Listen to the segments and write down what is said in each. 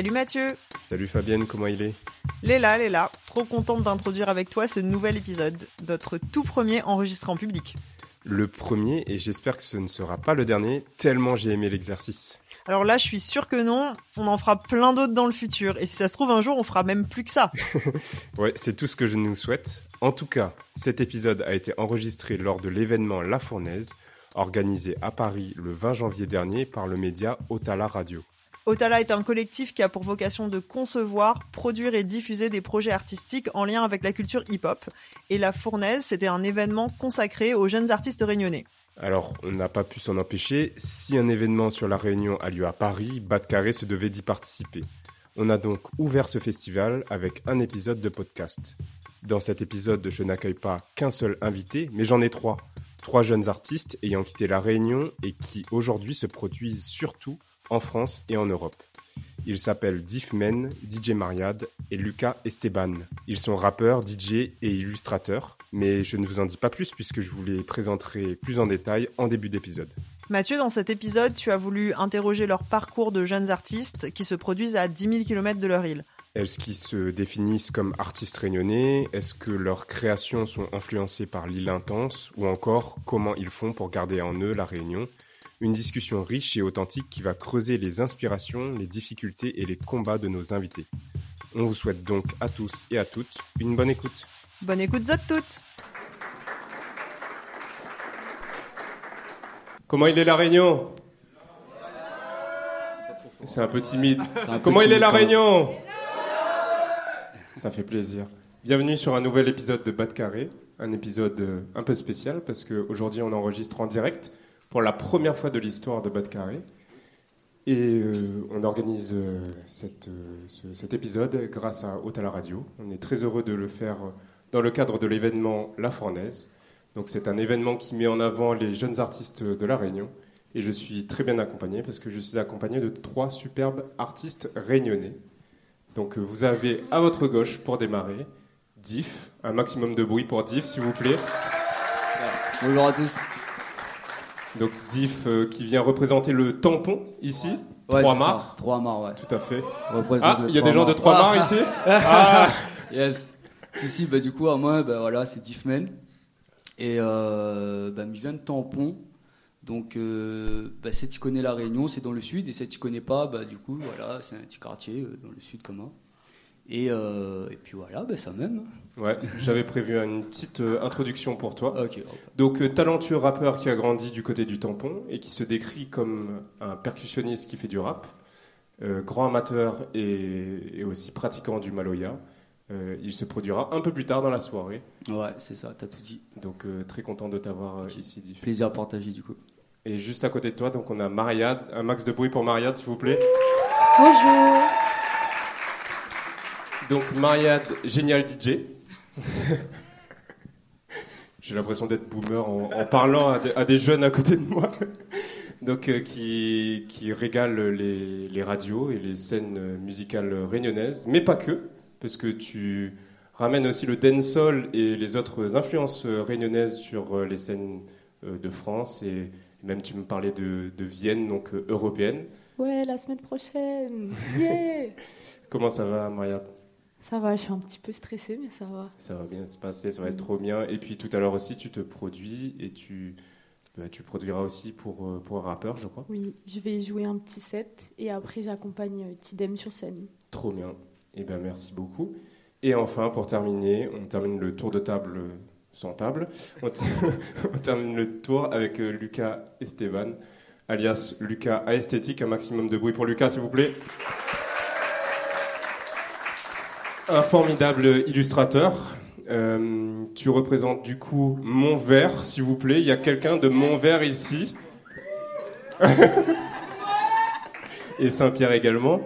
Salut Mathieu Salut Fabienne, comment il est? Léla, Léla, trop contente d'introduire avec toi ce nouvel épisode, notre tout premier enregistré en public. Le premier, et j'espère que ce ne sera pas le dernier, tellement j'ai aimé l'exercice. Alors là, je suis sûre que non, on en fera plein d'autres dans le futur, et si ça se trouve un jour, on fera même plus que ça. Ouais, c'est tout ce que je nous souhaite. En tout cas, cet épisode a été enregistré lors de l'événement La Fournaise, organisé à Paris le 20 janvier dernier par le média Otala Radio. Otala est un collectif qui a pour vocation de concevoir, produire et diffuser des projets artistiques en lien avec la culture hip-hop. Et la Fournaise, c'était un événement consacré aux jeunes artistes réunionnais. Alors, on n'a pas pu s'en empêcher. Si un événement sur la Réunion a lieu à Paris, Bas de Carré se devait d'y participer. On a donc ouvert ce festival avec un épisode de podcast. Dans cet épisode, je n'accueille pas qu'un seul invité, mais j'en ai trois. Trois jeunes artistes ayant quitté la Réunion et qui aujourd'hui se produisent surtout en France et en Europe. Ils s'appellent Diffmen, DJ Mariad et Lucas Esteban. Ils sont rappeurs, DJ et illustrateurs, mais je ne vous en dis pas plus puisque je vous les présenterai plus en détail en début d'épisode. Mathieu, dans cet épisode, tu as voulu interroger leur parcours de jeunes artistes qui se produisent à 10 000 km de leur île. Est-ce qu'ils se définissent comme artistes réunionnais? Est-ce que leurs créations sont influencées par l'île intense? Ou encore, comment ils font pour garder en eux la Réunion? Une discussion riche et authentique qui va creuser les inspirations, les difficultés et les combats de nos invités. On vous souhaite donc à tous et à toutes une bonne écoute. Bonne écoute à toutes Comment il est la Réunion? C'est un peu timide. C'est un peu Comment il est la. Réunion? Ça fait plaisir. Bienvenue sur un nouvel épisode de Bas de Carré, un épisode euh, un peu spécial parce qu'aujourd'hui on enregistre en direct pour la première fois de l'histoire de Bas de Carré. Et euh, on organise euh, euh, ce- cet épisode grâce à Otala Radio. On est très heureux de le faire dans le cadre de l'événement La Fournaise. Donc c'est un événement qui met en avant les jeunes artistes de La Réunion. Et je suis très bien accompagné parce que je suis accompagné de trois superbes artistes réunionnais. Donc vous avez à votre gauche pour démarrer Diff, un maximum de bruit pour Diff s'il vous plaît. Bonjour à tous. Donc Diff euh, qui vient représenter le tampon ici, Ouais, Trois Mars. Trois mars, ouais. Tout à fait. Représente Ah, il y a des gens de Trois Mars ici Ah Yes. Si, si, bah du coup, à moi, bah voilà, c'est Diffman. Et euh, bah, je viens de Tampon. Donc, euh, bah, si tu connais la Réunion, c'est dans le sud. Et si tu connais pas, bah du coup, voilà, c'est un petit quartier euh, dans le sud commun. Et, euh, et puis voilà, bah, ça même. Ouais, j'avais prévu une petite euh, introduction pour toi. Donc, euh, talentueux rappeur qui a grandi du côté du tampon et qui se décrit comme un percussionniste qui fait du rap, euh, grand amateur et, et aussi pratiquant du maloya. Euh, il se produira un peu plus tard dans la soirée. Ouais, c'est ça, t'as tout dit. Donc, euh, très content de t'avoir ici, Diff. Plaisir à partager du coup. Et juste à côté de toi, donc on a Mariade. Un max de bruit pour Mariade, s'il vous plaît. Bonjour Donc Mariade, génial DJ. J'ai l'impression d'être boomer en, en parlant à des, à des jeunes à côté de moi. Donc euh, qui, qui régale les, les radios et les scènes euh, musicales réunionnaises, mais pas que, parce que tu ramènes aussi le dancehall et les autres influences euh, réunionnaises sur les scènes de France et même tu me parlais de, de Vienne, donc européenne. Ouais, la semaine prochaine. Yeah Comment ça va, Mariade? Ça va, je suis un petit peu stressée, mais ça va. Ça va bien se passer, ça va être Mm. trop bien. Et puis tout à l'heure aussi, tu te produis et tu, bah, tu produiras aussi pour, euh, pour un rappeur, je crois. Oui, je vais jouer un petit set et après j'accompagne euh, Tidem sur scène. Trop bien. Et ben merci beaucoup. Et enfin, pour terminer, on termine le tour de table sans table. On, on termine le tour avec euh, Lucas Esteban, alias Lucas Aesthétique. Un maximum de bruit pour Lucas, s'il vous plaît. Un formidable illustrateur. Euh, tu représentes du coup Montvert, s'il vous plaît. Il y a quelqu'un de Montvert ici. et Saint-Pierre également.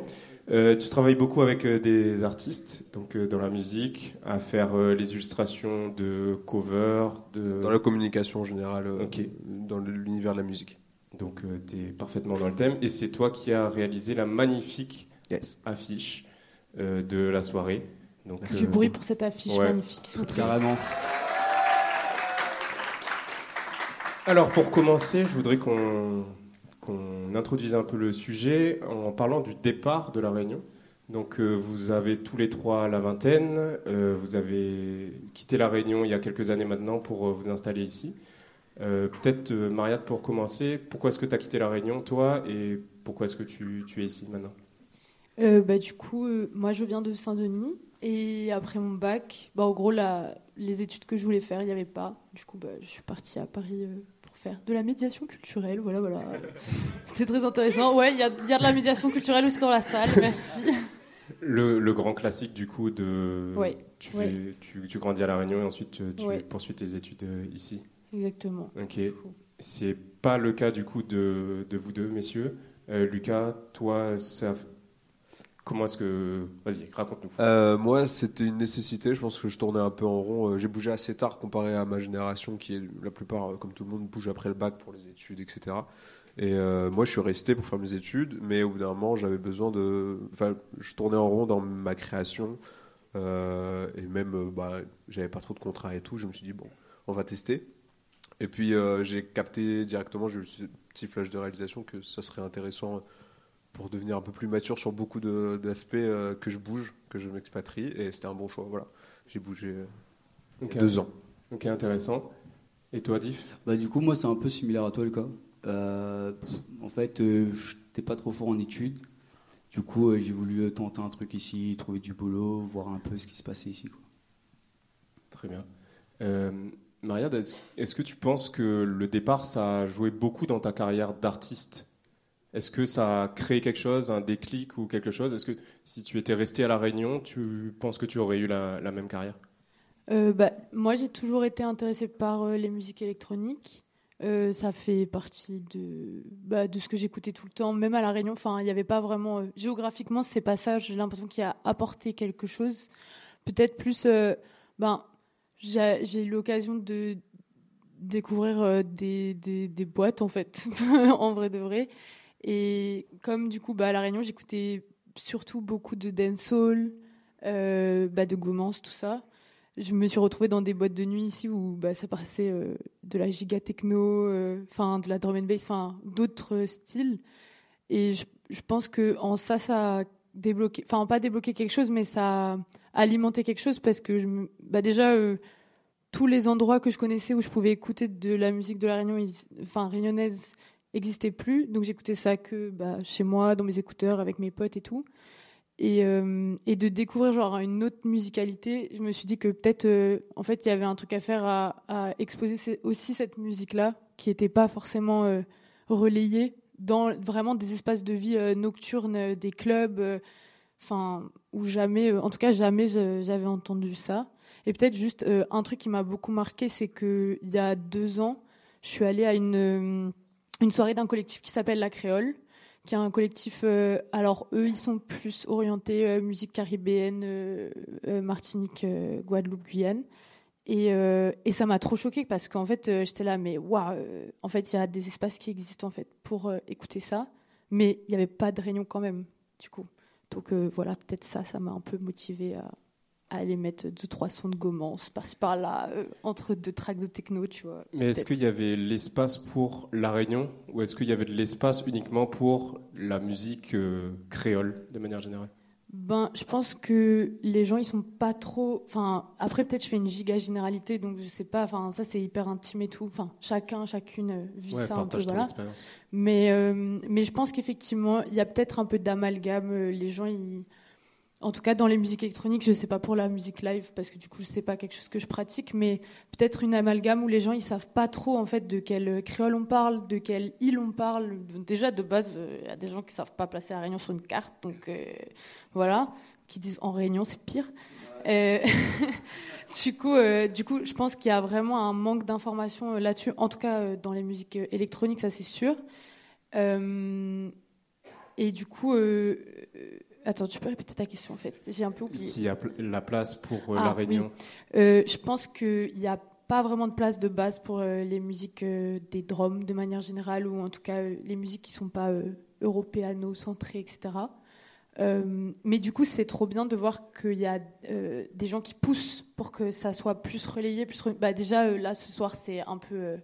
Euh, tu travailles beaucoup avec euh, des artistes, donc euh, dans la musique, à faire les illustrations de covers, de... Dans la communication en général, dans l'univers de la musique. Donc tu es parfaitement dans le thème. Et c'est toi qui as réalisé la magnifique Yes. affiche de la soirée. Donc, Du euh, bruit pour cette affiche ouais. magnifique. Carrément. Alors pour commencer, je voudrais qu'on qu'on introduise un peu le sujet en parlant du départ de la Réunion. Donc euh, vous avez tous les trois la vingtaine, euh, vous avez quitté la Réunion il y a quelques années maintenant pour euh, vous installer ici. Euh, Peut-être euh, Mariette pour commencer, pourquoi est-ce que tu as quitté la Réunion toi et pourquoi est-ce que tu, tu es ici maintenant? Euh, bah, du coup, euh, moi je viens de Saint-Denis et après mon bac, bah, en gros, la- les études que je voulais faire, il n'y avait pas. Du coup, bah, je suis partie à Paris euh, pour faire de la médiation culturelle. Voilà, voilà. C'était très intéressant. Ouais, il y y a de la médiation culturelle aussi dans la salle. Merci. le, le grand classique du coup de... Ouais, tu, fais, ouais. tu, tu grandis à la Réunion et ensuite tu, tu Ouais. poursuis tes études ici. Exactement. Ok. C'est pas le cas du coup de, de vous deux, messieurs. Euh, Lucas, toi, ça... comment est-ce que. Vas-y, raconte-nous. Euh, moi, c'était une nécessité. Je pense que je tournais un peu en rond. Euh, J'ai bougé assez tard comparé à ma génération, qui est la plupart, euh, comme tout le monde, bouge après le bac pour les études, etc. Et moi, je suis resté pour faire mes études, mais au bout d'un moment, j'avais besoin de. Enfin, je tournais en rond dans ma création, et même, bah, j'avais pas trop de contrats et tout. Je me suis dit bon, on va tester. Et puis, j'ai capté directement, j'ai eu ce petit flash de réalisation que ça serait intéressant pour devenir un peu plus mature sur beaucoup d'aspects euh, que je bouge, que je m'expatrie, et c'était un bon choix. Voilà, j'ai bougé euh, deux ans. Ok, intéressant. Et toi, Diff? Bah, du coup, moi, c'est un peu similaire à toi, Lucas. Euh, pff, en fait, euh, j'étais pas trop fort en études. Du coup, euh, j'ai voulu euh, tenter un truc ici, trouver du boulot, voir un peu ce qui se passait ici. Quoi. Très bien. Euh, est-ce est-ce que tu penses que le départ, ça a joué beaucoup dans ta carrière d'artiste? Est-ce que ça a créé quelque chose, un déclic ou quelque chose? Est-ce que si tu étais resté à La Réunion, tu penses que tu aurais eu la, même carrière? Euh, bah, moi, j'ai toujours été intéressée par euh, les musiques électroniques. Euh, ça fait partie de, bah, de ce que j'écoutais tout le temps, même à La Réunion. Enfin, il n'y avait pas vraiment. géographiquement, c'est pas ça. J'ai l'impression qu'il a apporté quelque chose. Peut-être plus. ben, j'ai eu l'occasion de découvrir des, des, des boîtes, en fait, en vrai de vrai. Et comme du coup, bah, à La Réunion, j'écoutais surtout beaucoup de dancehall, euh, bah, de Goumance, tout ça je me suis retrouvée dans des boîtes de nuit ici où bah, ça passait euh, de la giga techno, euh, de la drum and bass, d'autres styles. Et je, pense que en ça, ça a débloqué, enfin pas débloqué quelque chose, mais ça a alimenté quelque chose parce que déjà tous les endroits que je connaissais où je pouvais écouter de la musique de la Réunion, enfin réunionnaise, n'existaient plus. Donc j'écoutais ça que bah, chez moi, dans mes écouteurs, avec mes potes et tout et, euh, de découvrir genre une autre musicalité, je me suis dit que peut-être euh, en fait il y avait un truc à faire à, exposer aussi cette musique-là qui n'était pas forcément euh, relayée dans vraiment des espaces de vie nocturnes, des clubs, enfin où jamais, en tout cas jamais j'avais entendu ça. Et peut-être juste un truc qui m'a beaucoup marqué, c'est que il y a deux ans, je suis allée à une une soirée d'un collectif qui s'appelle La Créole qui est un collectif. euh, alors eux, ils sont plus orientés euh, musique caribéenne, euh, euh, Martinique, Guadeloupe, Guyane. Et, et ça m'a trop choquée parce qu'en fait, j'étais là, mais waouh, en fait, il y a des espaces qui existent en fait pour écouter ça, mais il n'y avait pas de réunion quand même, du coup. Donc voilà, peut-être ça, ça m'a un peu motivée à, à aller mettre deux trois sons de Gomance par-ci par-là euh, entre deux tracks de techno, tu vois. Mais est-ce qu'il y avait l'espace pour La Réunion ou est-ce qu'il y avait de l'espace uniquement pour la musique euh, créole de manière générale? Ben, je pense que les gens, ils sont pas trop. Enfin, après, peut-être je fais une giga généralité, donc je sais pas. Enfin, ça, c'est hyper intime et tout. Enfin, chacun, chacune vit Ouais, ça un peu, voilà. Mais, euh, mais je pense qu'effectivement, il y a peut-être un peu d'amalgame. Euh, Les gens, ils... en tout cas dans les musiques électroniques, je sais pas pour la musique live, parce que du coup, je sais pas quelque chose que je pratique, mais peut-être une amalgame où les gens, ils savent pas trop en fait de quel créole on parle, de quelle île on parle. Déjà, de base, euh, il y a des gens qui savent pas placer la Réunion sur une carte, donc euh, voilà, qui disent en Réunion, c'est pire. Euh, du coup, euh, du coup, je pense qu'il y a vraiment un manque d'informations euh, là-dessus. En tout cas, euh, dans les musiques euh, électroniques, ça c'est sûr. Euh, et du coup, euh, euh, attends, tu peux répéter ta question en fait J'ai un peu oublié. S'il y a la place pour euh, Ah, la Réunion. Euh, je pense qu'il n'y a pas vraiment de place de base pour euh, les musiques des drums de manière générale, ou en tout cas les musiques qui ne sont pas européano-centrées, etc. Mais du coup, c'est trop bien de voir qu'il y a des gens qui poussent pour que ça soit plus relayé. Plus re- bah, déjà, là, ce soir, c'est un peu,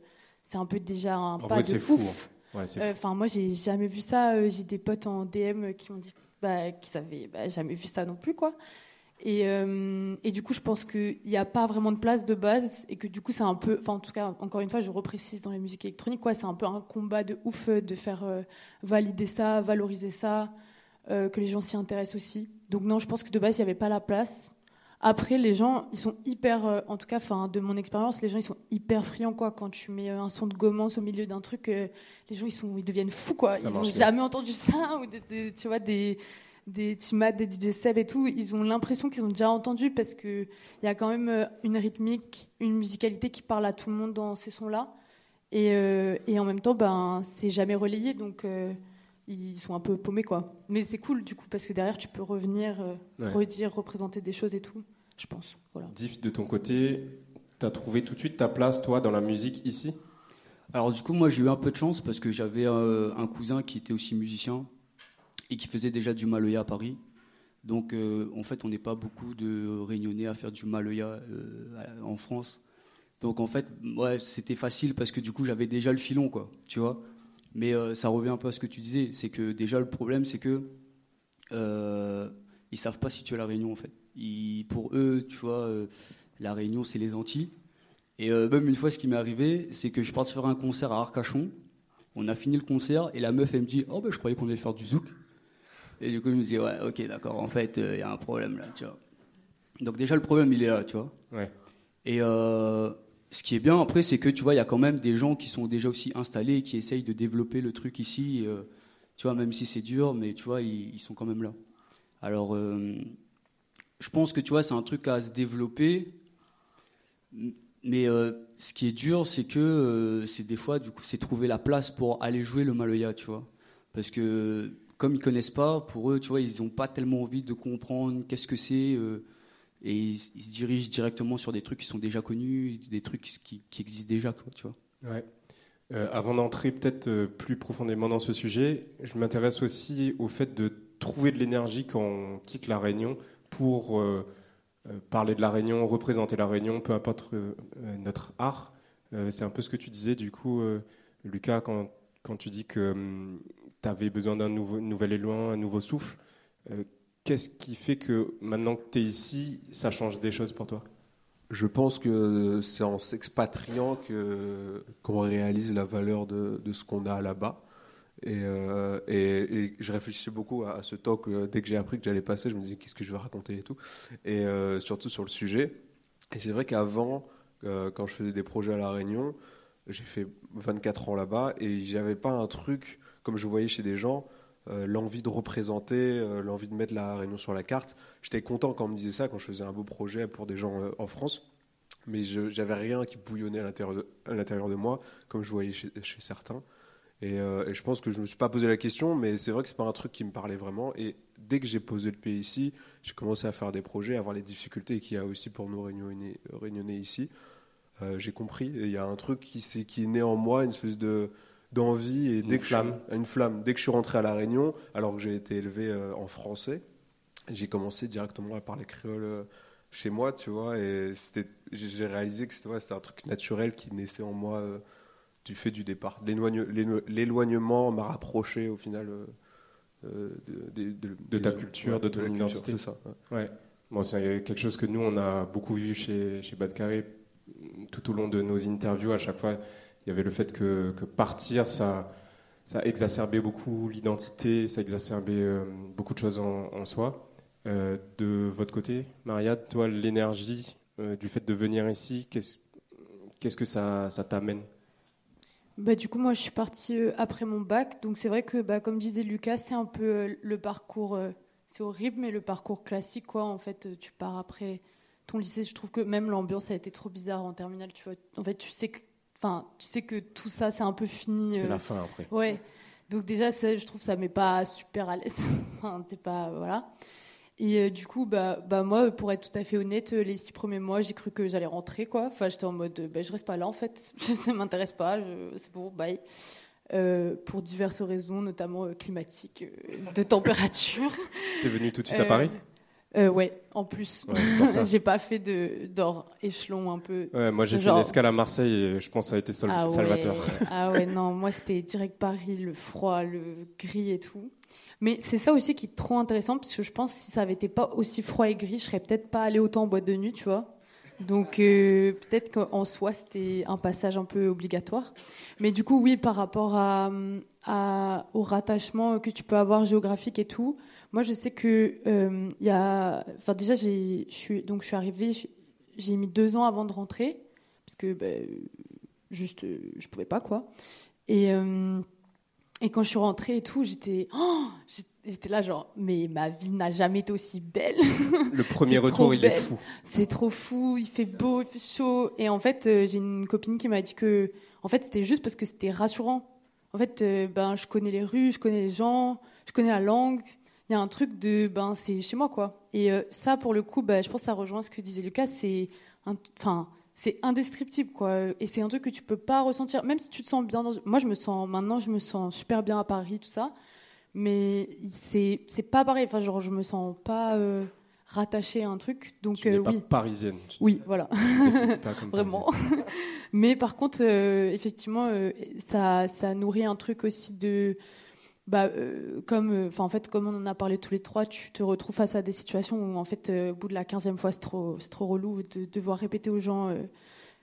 c'est un peu déjà un En pas vrai, de fou. hein. Ouais. Enfin, moi, j'ai jamais vu ça. J'ai des potes en DM qui m'ont dit bah, qu'ils avaient bah, jamais vu ça non plus, quoi. Et, euh, du coup, je pense qu'il n'y a pas vraiment de place de base et que du coup, c'est un peu, enfin, en tout cas, encore une fois, je reprécise dans les musiques électroniques, quoi, c'est un peu un combat de ouf euh, de faire euh, valider ça, valoriser ça, que les gens s'y intéressent aussi. Donc non, je pense que de base, il n'y avait pas la place. Après, les gens, ils sont hyper, euh, en tout cas, enfin, de mon expérience, les gens, ils sont hyper friands, quoi. Quand tu mets euh, un son de gommance au milieu d'un truc, euh, les gens, ils sont, ils deviennent fous, quoi. Ça ils n'ont jamais entendu ça, ou des, des- tu vois, des, des Timat, des DJ Seb et tout. Ils ont l'impression qu'ils ont déjà entendu parce que il y a quand même une rythmique, une musicalité qui parle à tout le monde dans ces sons-là. Et, euh, et en même temps, ben, c'est jamais relayé, donc ils sont un peu paumés, quoi. Mais c'est cool, du coup, parce que derrière, tu peux revenir, euh, Ouais. redire, représenter des choses et tout, je pense. Voilà. Diff, de ton côté, t'as trouvé tout de suite ta place, toi, dans la musique ici? Alors du coup, moi j'ai eu un peu de chance parce que j'avais euh, un cousin qui était aussi musicien et qui faisait déjà du maloya à Paris. Donc euh, en fait, on n'est pas beaucoup de réunionnais à faire du maloya euh, en France. Donc en fait, ouais, c'était facile parce que du coup, j'avais déjà le filon, quoi, tu vois. Mais euh, ça revient un peu à ce que tu disais, c'est que déjà le problème, c'est que euh, ils savent pas situer la Réunion en fait. Ils- pour eux, tu vois, euh, la Réunion, c'est les Antilles. Et euh, même une fois, ce qui m'est arrivé, c'est que je suis parti faire un concert à Arcachon. On a fini le concert et la meuf, elle me dit Oh, ben je croyais qu'on allait faire du zouk. Et du coup, je me dis Ouais, ok, d'accord, en fait, il y a un problème là, tu vois. Donc, déjà, le problème, il est là, tu vois. Ouais. Et ce qui est bien après, c'est que tu vois, il y a quand même des gens qui sont déjà aussi installés et qui essayent de développer le truc ici. euh, tu vois, même si c'est dur, mais tu vois, ils, sont quand même là. Alors, euh, je pense que tu vois, c'est un truc à se développer. Mais euh, ce qui est dur, c'est que c'est des fois, du coup, c'est trouver la place pour aller jouer le Maloya, tu vois. Parce que comme ils connaissent pas, pour eux, tu vois, ils n'ont pas tellement envie de comprendre qu'est-ce que c'est. Et ils, se dirigent directement sur des trucs qui sont déjà connus, des trucs qui, existent déjà, tu vois. Ouais. Euh, avant d'entrer peut-être euh, plus profondément dans ce sujet, je m'intéresse aussi au fait de trouver de l'énergie quand on quitte la Réunion pour euh, parler de la Réunion, représenter la Réunion, peu importe notre art. C'est un peu ce que tu disais du coup, Lucas, quand, tu dis que tu avais besoin d'un nouvel élan, un nouveau souffle. Qu'est-ce qui fait que maintenant que tu es ici, ça change des choses pour toi? Je pense que c'est en s'expatriant que qu'on réalise la valeur de, de ce qu'on a là-bas. Et, euh, et, je réfléchissais beaucoup à, ce talk euh, dès que j'ai appris que j'allais passer. Je me disais qu'est-ce que je vais raconter et tout. Et euh, surtout sur le sujet. Et c'est vrai qu'avant, quand je faisais des projets à la Réunion, j'ai fait 24 ans là-bas et j'avais pas un truc comme je voyais chez des gens. Euh, l'envie de représenter, euh, l'envie de mettre la Réunion sur la carte. J'étais content quand on me disait ça, quand je faisais un beau projet pour des gens euh, en France, mais j'avais rien qui bouillonnait à l'intérieur de, moi, comme je voyais chez, certains. Et, je pense que je ne me suis pas posé la question, mais c'est vrai que c'est pas un truc qui me parlait vraiment. Et dès que j'ai posé le pied ici, j'ai commencé à faire des projets, à voir les difficultés qu'il y a aussi pour nous réunionnais, réunionnais ici. J'ai compris. Il y a un truc qui, qui est né en moi, une espèce de d'envie et Une que je- flamme. une flamme. Dès que je suis rentré à la Réunion, alors que j'ai été élevé euh, en français, j'ai commencé directement à parler créole euh, chez moi, tu vois, et c'était, j'ai réalisé que c'était ouais, un truc naturel qui naissait en moi euh, du fait du départ. L'éloigne- l'élo- L'éloignement m'a rapproché au final euh, euh, de, de- de- De ta culture, de ton identité. c'est ça. ouais. Ouais. Bon, c'est quelque chose que nous, on a beaucoup vu chez, chez Bad Carré tout au long de nos interviews. À chaque fois, il y avait le fait que, que partir, ça, ça exacerbait beaucoup l'identité, ça exacerbait euh, beaucoup de choses en, soi. Euh, de votre côté, Maria, toi, l'énergie euh, du fait de venir ici, qu'est-ce qu'est-ce que ça, ça t'amène? Bah, du coup, moi, je suis partie après mon bac. Donc, c'est vrai que, bah, comme disait Lucas, c'est un peu le parcours. c'est horrible, mais le parcours classique, quoi. En fait, tu pars après ton lycée. Je trouve que même l'ambiance a été trop bizarre en terminale. Tu vois, en fait, tu sais que, enfin, tu sais que tout ça, c'est un peu fini. C'est euh, la fin après. Ouais. Donc déjà, ça, je trouve ça met pas super à l'aise. enfin, t'es pas voilà. Et euh, du coup, bah, bah moi, pour être tout à fait honnête, les six premiers mois, j'ai cru que j'allais rentrer, quoi. Enfin, j'étais en mode, bah, je reste pas là, en fait. ça m'intéresse pas. je- C'est bon, bye. Euh, pour diverses raisons, notamment euh, climatiques, euh, de température. T'es venu tout de suite à Euh, Paris? Euh, Ouais, en plus. Ouais, j'ai pas fait de d'or échelon un peu. Ouais, moi j'ai fait une escale à Marseille et je pense que ça a été sol- Ah ouais, salvateur. ah ouais, non, moi c'était direct Paris, le froid, le gris et tout. Mais c'est ça aussi qui est trop intéressant parce que je pense que si ça avait été pas aussi froid et gris, je serais peut-être pas allée autant en boîte de nuit, tu vois. Donc euh, peut-être qu'en soi c'était un passage un peu obligatoire. Mais du coup oui, par rapport à, à- au rattachement que tu peux avoir géographique et tout, moi je sais que euh, y a, enfin déjà je suis donc je suis arrivée, j'ai- mis deux ans avant de rentrer parce que ben, juste je pouvais pas quoi. Et euh, et quand je suis rentrée et tout j'étais oh, j'étais- j'étais là genre mais ma vie n'a jamais été aussi belle. Le premier retour, il est fou. c'est trop fou il fait beau il fait chaud. Et en fait euh, j'ai une copine qui m'a dit que en fait c'était juste parce que c'était rassurant. En fait euh, ben je connais les rues je connais les gens je connais la langue il y a un truc de ben c'est chez moi quoi. Et euh, ça pour le coup ben, je pense que ça rejoint ce que disait Lucas c'est enfin c'est indescriptible quoi. Et c'est un truc que tu peux pas ressentir. Même si tu te sens bien dans moi je me sens maintenant je me sens super bien à Paris tout ça. Mais c'est c'est pas pareil. Enfin genre je me sens pas euh, rattachée à un truc. Donc Tu euh, pas oui. parisienne. Tu oui voilà. Pas comme vraiment. Parisienne. mais par contre euh, effectivement ça ça nourrit un truc aussi de bah, euh, comme euh, en fait comme on en a parlé tous les trois tu te retrouves face à des situations où en fait euh, au bout de la 15e fois c'est trop trop relou de devoir répéter aux gens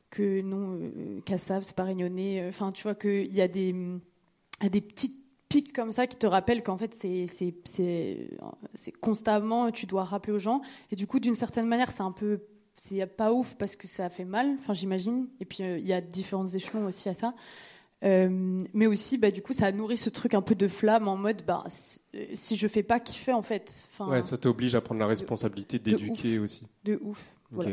que non Cassav c'est pas réunionnais enfin tu vois qu'il y a des des petites pics comme ça qui te rappellent qu'en fait c'est constamment tu dois rappeler aux gens. Et du coup d'une certaine manière c'est un peu c'est pas ouf parce que ça fait mal j'imagine. Et puis il y a différents échelons aussi à ça Euh, mais aussi bah du coup ça nourrit ce truc un peu de flamme en mode bah si, euh, je fais pas kiffer en fait enfin Ouais, ça t'oblige à prendre la responsabilité d'éduquer aussi. de ouf Ok. voilà.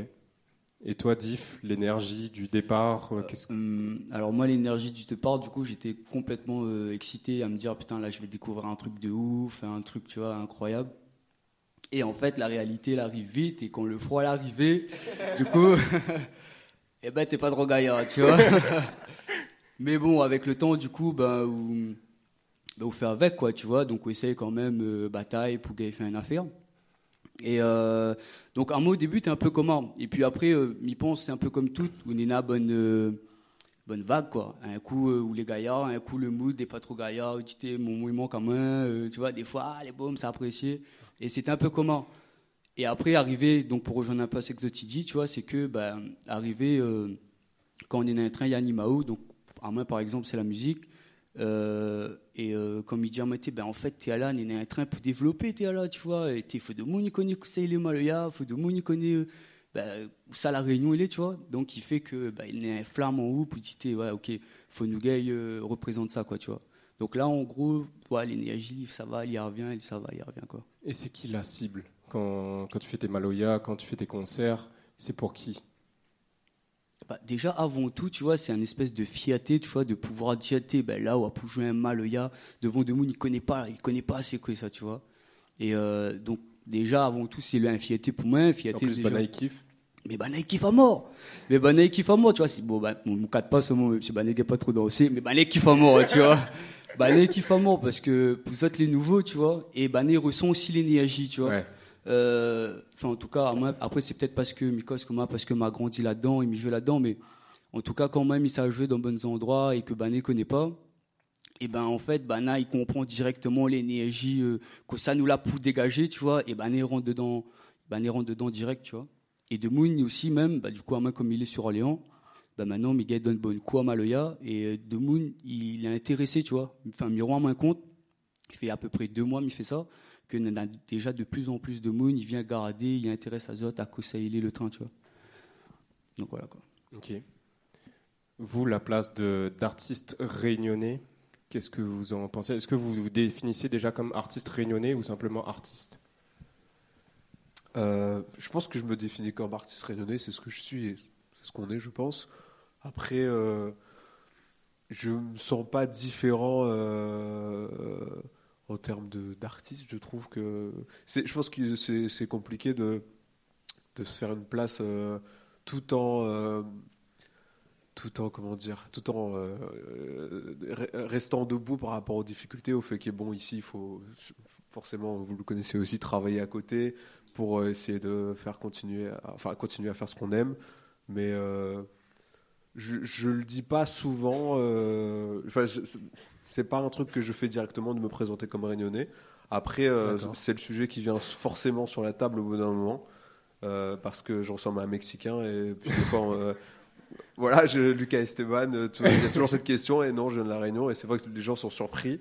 Et toi, Diff, l'énergie du départ, euh, qu'est-ce que- Hum, alors moi l'énergie du départ du coup j'étais complètement euh, excité à me dire putain là je vais découvrir un truc de ouf un truc tu vois incroyable et en fait la réalité elle arrive vite et quand le froid est arrivé du coup eh ben t'es pas trop gaillard tu vois mais bon avec le temps du coup ben on, on fait avec quoi tu vois. Donc on essaye quand même euh, bataille pour gagner une affaire. Et euh, donc un mot au début t'es un peu comment et puis après euh, m'y c'est un peu comme tout. On est là bonne euh, bonne vague quoi. Un coup euh, où les gaillards un coup le mood n'est pas trop gaillard. Tu t'es mon mouvement quand même tu vois. Des fois ah, les bombes c'est apprécié. Et c'était un peu comment et après arriver donc pour rejoindre un peu dit tu vois c'est que ben arriver quand on est dans un train il y a Nimao donc à moi par exemple c'est la musique euh, et euh, comme il dit à Mathé, ben en fait, on est dans un train pour développer, là, tu vois. Et tu faut de qui connaît les Maloya, faut de qui connaît ben, ça la réunion, il est, tu vois. Donc, il fait que ben, il y a un flamme en haut pour dire, ouais, ok, faut nous euh, représente ça, quoi, tu vois. Donc là, en gros, ouais, l'énergie, ça va, il y revient, ça va, il y revient, quoi. Et c'est qui la cible? Quand, quand tu fais tes Maloya, quand tu fais tes concerts C'est pour qui? Bah, déjà, avant tout, tu vois, c'est une espèce de fierté, tu vois, de pouvoir dire, ben, là, on va pour jouer un Maloya devant deux monde, il connaît pas, il connaît pas c'est quoi ça, tu vois. Et euh, donc, déjà, avant tout, c'est une fierté pour moi, une En fierté plus, déjà- Banaï kiffe. Mais Banaï kiffe à mort. Mais Banaï kiffe à mort, tu vois. C'est, bon, bah, mon, mon cas de passe, moi, même si Banaï n'est pas trop dansé, mais Banaï kiffe à mort, tu vois. Banaï kiffe à mort parce que pour ça, les nouveaux, tu vois. Et Banaï ressent aussi l'énergie, tu vois. Ouais. Euh, Enfin, en tout cas, après, c'est peut-être parce que Mikos, comme parce que m'a grandi là-dedans, il m'y joue là-dedans, mais en tout cas, quand même, il s'est joué dans bons endroits et que Bané connaît pas, et ben en fait, Bana, il comprend directement l'énergie euh, que ça nous l'a pour dégager, tu vois, et Bané rentre dedans, rentre dedans direct, tu vois. Et de Moon aussi, même, bah, du coup, moi, comme il est sur Orléans, bah, maintenant, Miguel donne bonne coup à Maloya, et euh, de Moon, il est intéressé, tu vois. Enfin, rend moins compte, il fait à peu près deux mois, il fait ça, que y en a déjà de plus en plus de Moon, il vient garder, il intéresse à Zot, à Kosaïli, le train, tu vois. Donc voilà, quoi. Ok. Vous, la place de- d'artiste réunionnais, qu'est-ce que vous en pensez? Est-ce que vous vous définissez déjà comme artiste réunionnais ou simplement artiste? Euh, je pense que je me définis comme artiste rayonné, c'est ce que je suis et c'est ce qu'on est, je pense. Après, euh, je me sens pas différent euh, en termes d'artiste. Je trouve que je pense que c'est, compliqué de de se faire une place euh, tout en euh, tout en comment dire tout en euh, re- restant debout par rapport aux difficultés au fait qu'il bon ici il faut forcément vous le connaissez aussi travailler à côté pour essayer de faire continuer à, enfin continuer à faire ce qu'on aime mais je, je le dis pas souvent enfin je- c'est pas un truc que je fais directement de me présenter comme réunionnais après euh, c'est le sujet qui vient forcément sur la table au bout d'un moment euh, parce que je ressemble à un Mexicain et puis des fois, euh, voilà, je, Lucas Esteban, il y a toujours cette question et non, je viens de la Réunion et c'est vrai que les gens sont surpris.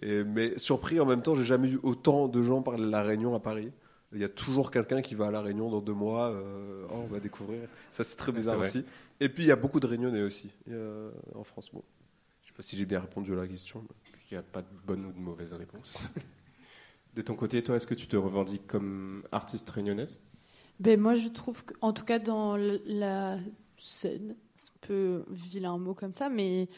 Et, mais surpris en même temps, j'ai jamais eu autant de gens parler de la Réunion à Paris. Il y a toujours quelqu'un qui va à la Réunion dans deux mois. euh, oh, on va découvrir. Ça, c'est très bizarre aussi. Et puis, il y a beaucoup de Réunionnais aussi en France. Bon, pas si j'ai bien répondu à la question. Il n'y a pas de bonne ou de mauvaise réponse. De ton côté, toi, est-ce que tu te revendiques comme artiste réunionnaise? Ben moi, je trouve qu'en tout cas dans la scène, c'est un peu vilain mot comme ça, mais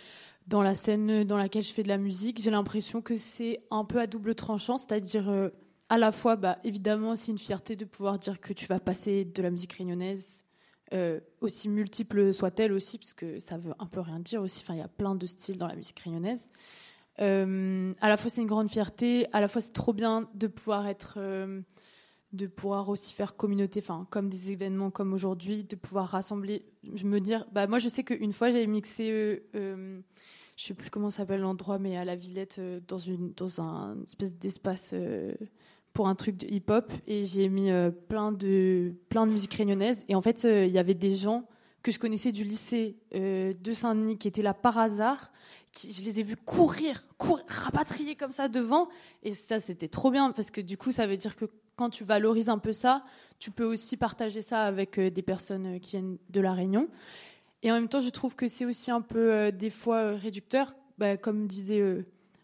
dans la scène dans laquelle je fais de la musique, j'ai l'impression que c'est un peu à double tranchant, c'est-à-dire euh, à la fois, bah, évidemment, c'est une fierté de pouvoir dire que tu vas passer de la musique réunionnaise, euh, aussi multiple soit-elle aussi, parce que ça veut un peu rien dire aussi. Enfin, il y a plein de styles dans la musique réunionnaise. Euh, à la fois, c'est une grande fierté. À la fois, c'est trop bien de pouvoir être, euh, de pouvoir aussi faire communauté, enfin, comme des événements comme aujourd'hui, de pouvoir rassembler. Je me dire, bah, moi, je sais qu'une fois, j'ai mixé, je sais plus comment s'appelle l'endroit, mais à la Villette, dans une, dans un espèce d'espace. Un truc de hip-hop et j'ai mis euh, plein de plein de musique réunionnaise. Et en fait euh, il y avait des gens que je connaissais du lycée euh, de Saint-Denis qui étaient là par hasard qui, je les ai vus courir courir rapatrier comme ça devant. Et ça c'était trop bien parce que du coup ça veut dire que quand tu valorises un peu ça tu peux aussi partager ça avec des personnes qui viennent de la Réunion. Et en même temps je trouve que c'est aussi un peu des fois réducteur. Bah, comme disait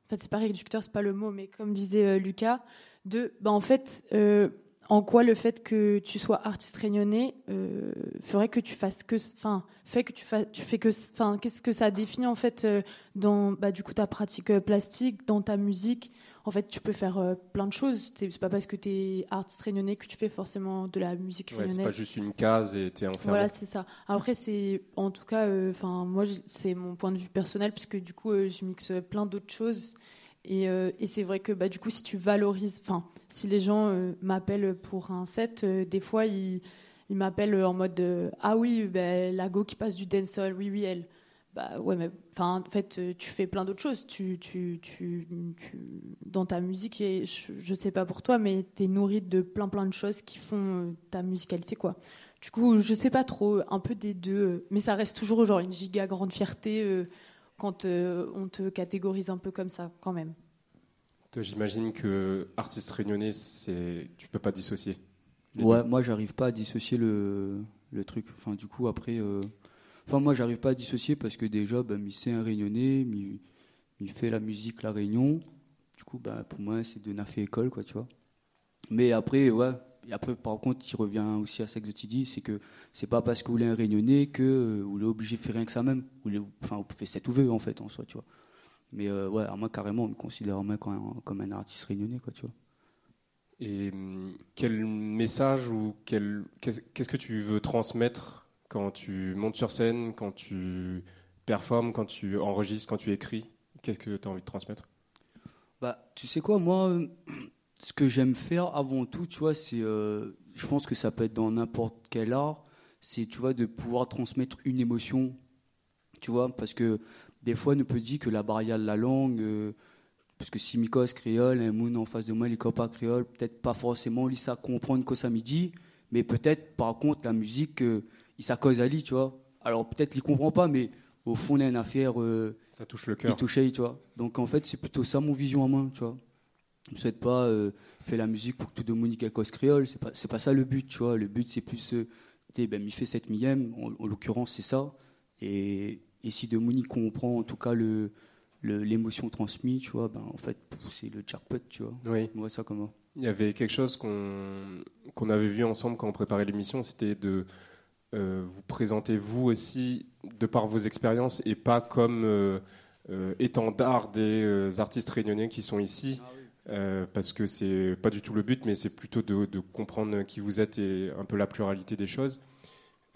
enfin c'est pas réducteur c'est pas le mot mais comme disait Lucas de bah en fait euh, en quoi le fait que tu sois artiste réunionnais euh, ferait que tu fasses que enfin fait que tu fais tu fais que enfin qu'est-ce que ça définit en fait euh, dans bah, du coup ta pratique plastique dans ta musique? En fait tu peux faire plein de choses c'est c'est pas parce que tu es artiste réunionnais que tu fais forcément de la musique Ouais, C'est réunionnaise pas juste une case et t'es enfermé. voilà, c'est ça. Après, c'est en tout cas, euh, enfin moi, c'est mon point de vue personnel puisque du coup, euh, je mixe plein d'autres choses. Et, euh, et c'est vrai que bah, du coup, si tu valorises, enfin, si les gens euh, m'appellent pour un set, euh, des fois, ils, m'appellent en mode ah oui, ben la go qui passe du dancehall, oui, oui, elle. Bah ouais, mais en fait, tu fais plein d'autres choses. Tu, tu, tu, tu- dans ta musique, et je, je sais pas pour toi, mais tu es nourri de plein, plein de choses qui font ta musicalité, quoi. Du coup, je sais pas trop, un peu des deux, mais ça reste toujours genre une giga grande fierté quand euh, on te catégorise un peu comme ça, quand même. Toi, J'imagine que artiste réunionnais, c'est tu peux pas dissocier. Ouais, deux. moi j'arrive pas à dissocier le, le truc. Enfin, du coup, après. euh, Enfin, moi j'arrive pas à dissocier parce que déjà, bah, mi- c'est un réunionnais, mi- il fait la musique La Réunion. Du coup, bah, pour moi, c'est de Nafé École, quoi, tu vois. Mais après, ouais. Et après, par contre, il revient aussi à ça que tu dis, c'est que c'est pas parce que vous êtes un réunionnais que euh, vous êtes obligé de faire rien que ça même. Vous l'êtes- Enfin, vous pouvez cette ouvert en fait, en soi, tu vois. Mais euh, ouais, à moi, carrément, on me considère moi comme un, comme un artiste réunionnais, quoi, tu vois. Et hum, quel message ou quel qu'est-ce que tu veux transmettre quand tu montes sur scène, quand tu performes, quand tu enregistres, quand tu écris? Qu'est-ce que tu as envie de transmettre? Bah, tu sais quoi, moi, euh, ce que j'aime faire avant tout, tu vois, c'est, euh, je pense que ça peut être dans n'importe quel art, c'est, tu vois, de pouvoir transmettre une émotion, tu vois, parce que des fois, on peut dire que la barrière de la langue, euh, parce que si Mikos créole, un moun en face de moi, il pas créole, peut-être pas forcément, lui, ça comprendre que ça me dit, mais peut-être, par contre, la musique, euh, il ça cause à lui, tu vois. Alors, peut-être, il comprend pas, mais au fond, il y a une affaire. Ça touche le il cœur. touchait, tu vois. Donc en fait, c'est plutôt ça mon vision à moi, tu vois. Je ne souhaite pas euh, faire la musique pour que tout ait cause créole, c'est pas, c'est pas ça le but, tu vois. Le but, c'est plus, euh, t'es, ben, il fait 7 millième, en, en l'occurrence, c'est ça. Et, et si de Moni comprend en tout cas le, le- l'émotion transmise, tu vois, ben, en fait, c'est le jackpot, tu vois. Oui. On voit ça comment Il y avait quelque chose qu'on qu'on avait vu ensemble quand on préparait l'émission, c'était de euh, vous présenter vous aussi de par vos expériences et pas comme euh, étendard des artistes réunionnais qui sont ici. Euh, parce que c'est pas du tout le but, mais c'est plutôt de, comprendre qui vous êtes et un peu la pluralité des choses.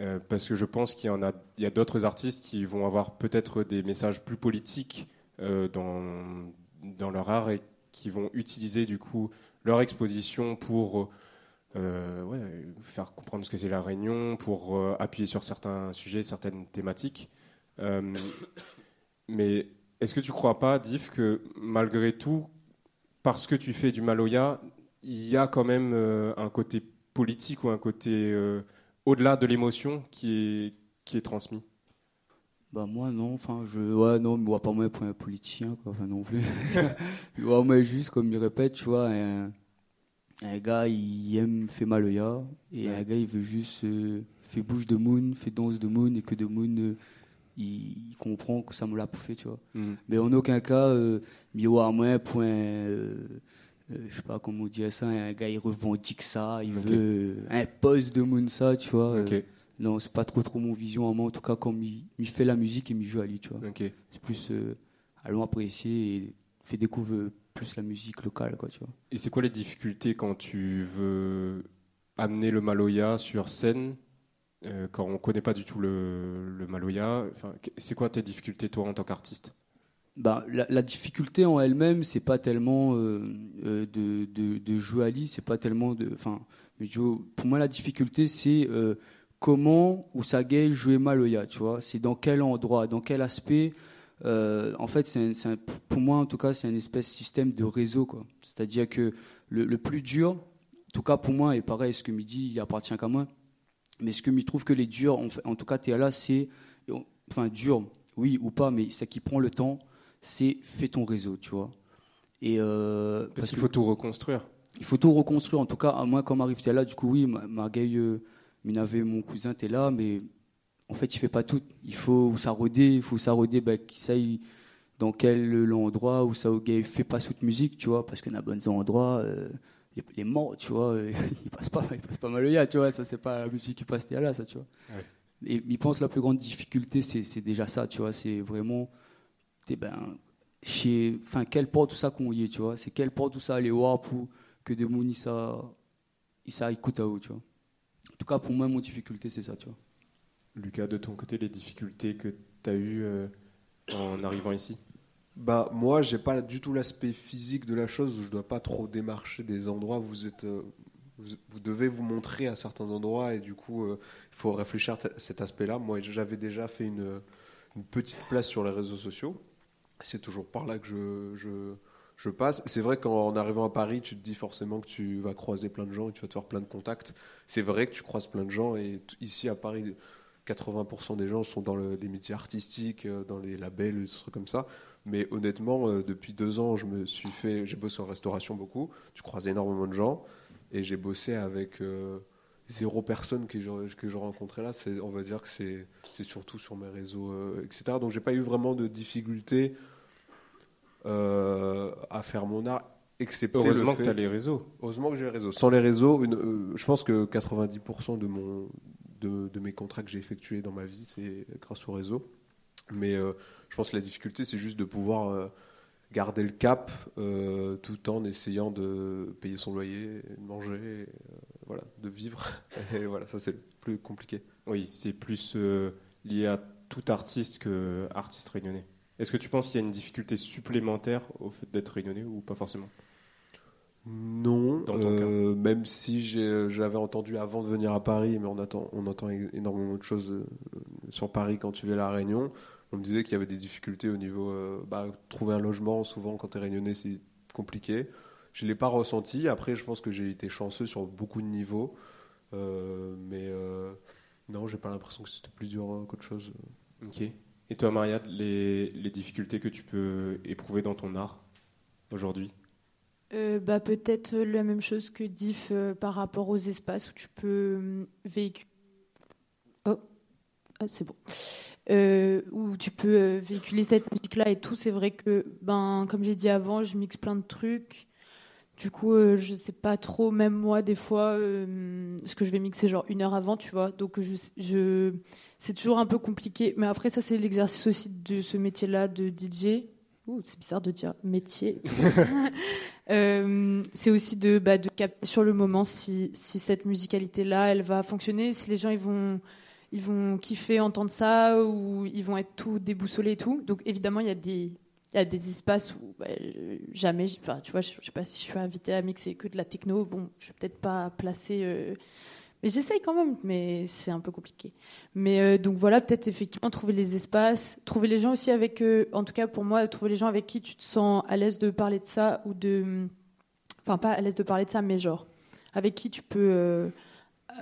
Euh, parce que je pense qu'il y a, d'autres artistes qui vont avoir peut-être des messages plus politiques euh, dans, leur art et qui vont utiliser du coup leur exposition pour faire comprendre ce que c'est la Réunion, pour appuyer sur certains sujets, certaines thématiques. Mais est-ce que tu crois pas, Diff, que malgré tout, parce que tu fais du Maloya, il y a quand même euh, un côté politique ou un côté euh, au-delà de l'émotion qui est, qui est transmis Bah moi non, enfin je ouais non, mais moi pas moi pour un politicien quoi, enfin non plus. ouais, moi juste comme il répète, tu vois, un, un gars il aime fait maloya et Ouais. un gars il veut juste euh, fait bouche de moon, fait danse de moon et que de moon euh, il, comprend que ça me l'a bouffé, tu vois. Mais en aucun cas euh, miroir moi pour un euh, euh, je sais pas comment on dirait ça, un gars il revendique ça, il Ok. veut euh, un poste de moon ça, tu vois. euh, Ok, non, c'est pas trop trop mon vision à moi. En tout cas, comme il, il fait la musique et il joue à lui, tu vois. C'est plus allons apprécier et fait découvrir plus la musique locale, quoi, tu vois. Et c'est quoi les difficultés quand tu veux amener le Maloya sur scène euh, quand on connaît pas du tout le, le Maloya C'est quoi tes difficultés toi en tant qu'artiste? Bah, la, difficulté en elle-même, c'est pas tellement euh, euh, de, de, de jouer à c'est pas tellement de. Enfin, pour moi, la difficulté, c'est euh, comment Usagay jouer Maloya, tu vois? C'est dans quel endroit, dans quel aspect? En fait, un- pour moi, en tout cas, c'est un espèce de système de réseau, quoi. C'est-à-dire que le, le plus dur, en tout cas pour moi, et pareil, ce que me dit, il appartient qu'à moi. Mais ce que me trouve que les durs, en, tout cas, tu es là, c'est. Enfin, dur, oui ou pas, mais ce qui prend le temps, c'est fais ton réseau, tu vois. Et euh, Parce qu'il faut tout reconstruire. il faut tout reconstruire. En tout cas, à moi, quand m'arrive là, du coup, oui, ma- Marguerite, euh, Minave, mon cousin, t'es là, mais en fait, il fait pas tout. Il faut s'arroder, il faut s'arroder, bah, qui sait dans quel endroit où ça fait pas toute musique, tu vois, parce qu'il y a bons endroits, euh, les, les morts, tu vois, euh, ils passent pas, ils passent pas mal ya, tu vois, ça c'est pas la musique qui passe là, ça, tu vois. Ouais. Et il pense la plus grande difficulté, c'est déjà ça, tu vois, c'est vraiment, t'es ben, chez, enfin, quelle porte tout ça qu'on y est, tu vois, c'est quelle porte tout ça aller voir pour que de mon ça, ça écoute à haut, tu vois. En tout cas, pour moi, mon difficulté, c'est ça, tu vois. Lucas, de ton côté, les difficultés que tu as eues euh, en arrivant ici? Bah moi j'ai pas du tout l'aspect physique de la chose où je dois pas trop démarcher des endroits. Vous êtes euh, vous, devez vous montrer à certains endroits et du coup euh, il faut réfléchir à cet aspect là moi j'avais déjà fait une, petite place sur les réseaux sociaux. C'est toujours par là que je, passe. C'est vrai qu'en arrivant à Paris tu te dis forcément que tu vas croiser plein de gens et tu vas te faire plein de contacts. C'est vrai que tu croises plein de gens et ici à Paris 80% des gens sont dans le- les métiers artistiques, euh, dans les labels, des trucs comme ça. Mais honnêtement, euh, depuis deux ans, je me suis fait, j'ai bossé en restauration beaucoup. Tu croises énormément de gens et j'ai bossé avec euh, zéro personne que je, que je rencontrais là. C'est, on va dire que c'est, c'est surtout sur mes réseaux, euh, etc. Donc j'ai pas eu vraiment de difficultés euh, à faire mon art, excepté Heureusement le que fait- tu as les réseaux. Heureusement que j'ai les réseaux. Sans les réseaux, une- je pense que 90% de, mon, de, de mes contrats que j'ai effectués dans ma vie, c'est grâce aux réseaux. Mais je pense que la difficulté, c'est juste de pouvoir euh, garder le cap euh, tout en essayant de payer son loyer, de manger, euh, voilà, de vivre. Et voilà, ça c'est le plus compliqué. Oui, c'est plus euh, lié à tout artiste que artiste réunionnais. Est-ce que tu penses qu'il y a une difficulté supplémentaire au fait d'être réunionnais ou pas forcément? Non, même si j'avais entendu avant de venir à Paris, mais on, attend, on entend énormément de choses sur Paris quand tu viens à La Réunion. On me disait qu'il y avait des difficultés au niveau. euh, bah, trouver un logement, souvent quand tu es réunionnais, c'est compliqué. Je ne l'ai pas ressenti. Après, je pense que j'ai été chanceux sur beaucoup de niveaux. Euh, mais euh, non, j'ai pas l'impression que c'était plus dur euh, qu'autre chose. Ok. Et toi, Marianne, les, les difficultés que tu peux éprouver dans ton art aujourd'hui? Euh, bah, peut-être la même chose que Diff euh, par rapport aux espaces où tu peux véhiculer. Oh, ah, c'est bon. Euh, où tu peux euh, véhiculer cette musique-là et tout. C'est vrai que, ben, comme j'ai dit avant, je mixe plein de trucs. Du coup, euh, je sais pas trop, même moi, des fois, euh, ce que je vais mixer genre une heure avant, tu vois. Donc, je, je, c'est toujours un peu compliqué. Mais après, ça, c'est l'exercice aussi de ce métier-là de DJ. Ouh, c'est bizarre de dire métier. Euh, c'est aussi de, bah, de capter sur le moment si, si cette musicalité-là, elle va fonctionner, si les gens ils vont, ils vont kiffer entendre ça ou ils vont être tout déboussolés et tout. Donc évidemment, il y a des, il y a des espaces où bah, jamais, enfin, tu vois, je, je sais pas si je suis invitée à mixer que de la techno. Bon, je vais peut-être pas placer. Euh, mais j'essaye quand même, mais c'est un peu compliqué. Mais euh, donc voilà, peut-être effectivement trouver les espaces, trouver les gens aussi avec, euh, en tout cas pour moi, trouver les gens avec qui tu te sens à l'aise de parler de ça ou de, enfin pas à l'aise de parler de ça, mais genre avec qui tu peux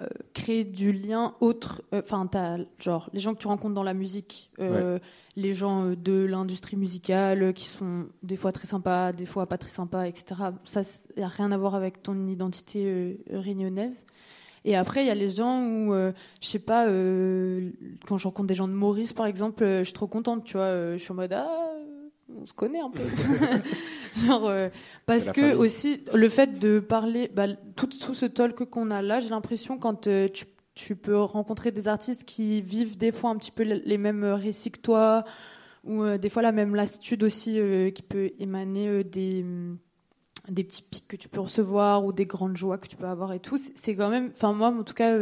euh, euh, créer du lien autre. euh, Enfin, t'as genre les gens que tu rencontres dans la musique, euh, les gens euh, de l'industrie musicale euh, qui sont des fois très sympas, des fois pas très sympas, etc. Ça, y a rien à voir avec ton identité euh, réunionnaise. Et après, il y a les gens où, euh, je sais pas, euh, quand je rencontre des gens de Maurice, par exemple, euh, je suis trop contente, tu vois. euh, je suis en mode, ah, on se connaît un peu. Genre, euh, parce que famille. aussi, le fait de parler, bah, tout, tout ce talk qu'on a là, j'ai l'impression quand euh, tu, tu peux rencontrer des artistes qui vivent des fois un petit peu les mêmes récits que toi, ou euh, des fois la même lassitude aussi qui peut émaner des des petits pics que tu peux recevoir ou des grandes joies que tu peux avoir et tout. C'est- quand même, enfin moi en tout cas,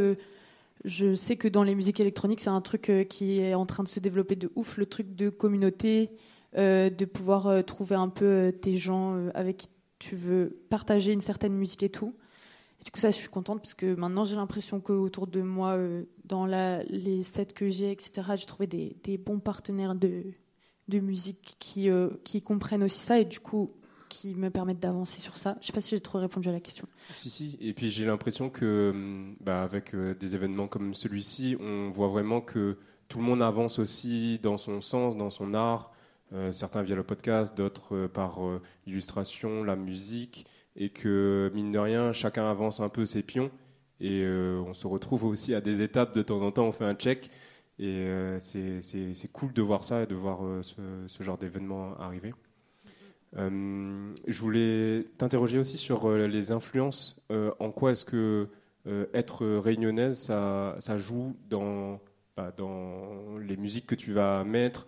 je sais que dans les musiques électroniques, c'est un truc qui est en train de se développer de ouf, le truc de communauté, de pouvoir euh, trouver un peu euh, tes gens euh, avec qui tu veux partager une certaine musique et tout. Du coup ça, je suis contente parce que maintenant j'ai l'impression que autour de moi, euh, dans les sets que j'ai, etc., j'ai trouvé des, bons partenaires de musique qui euh, comprennent aussi ça et du coup qui me permettent d'avancer sur ça. Je sais pas si j'ai trop répondu à la question. Si, si. Et puis j'ai l'impression que, hum, bah, avec euh, des événements comme celui-ci, on voit vraiment que tout le monde avance aussi dans son sens, dans son art. Euh, certains via le podcast, d'autres euh, par euh, l'illustration, la musique, et que mine de rien, chacun avance un peu ses pions. Et euh, on se retrouve aussi à des étapes de temps en temps, on fait un check. Et euh, c'est cool de voir ça et de voir euh, ce, ce genre d'événement arriver. Euh, je voulais t'interroger aussi sur euh, les influences. Euh, en quoi est-ce que euh, être réunionnaise, ça, ça joue dans, bah, dans les musiques que tu vas mettre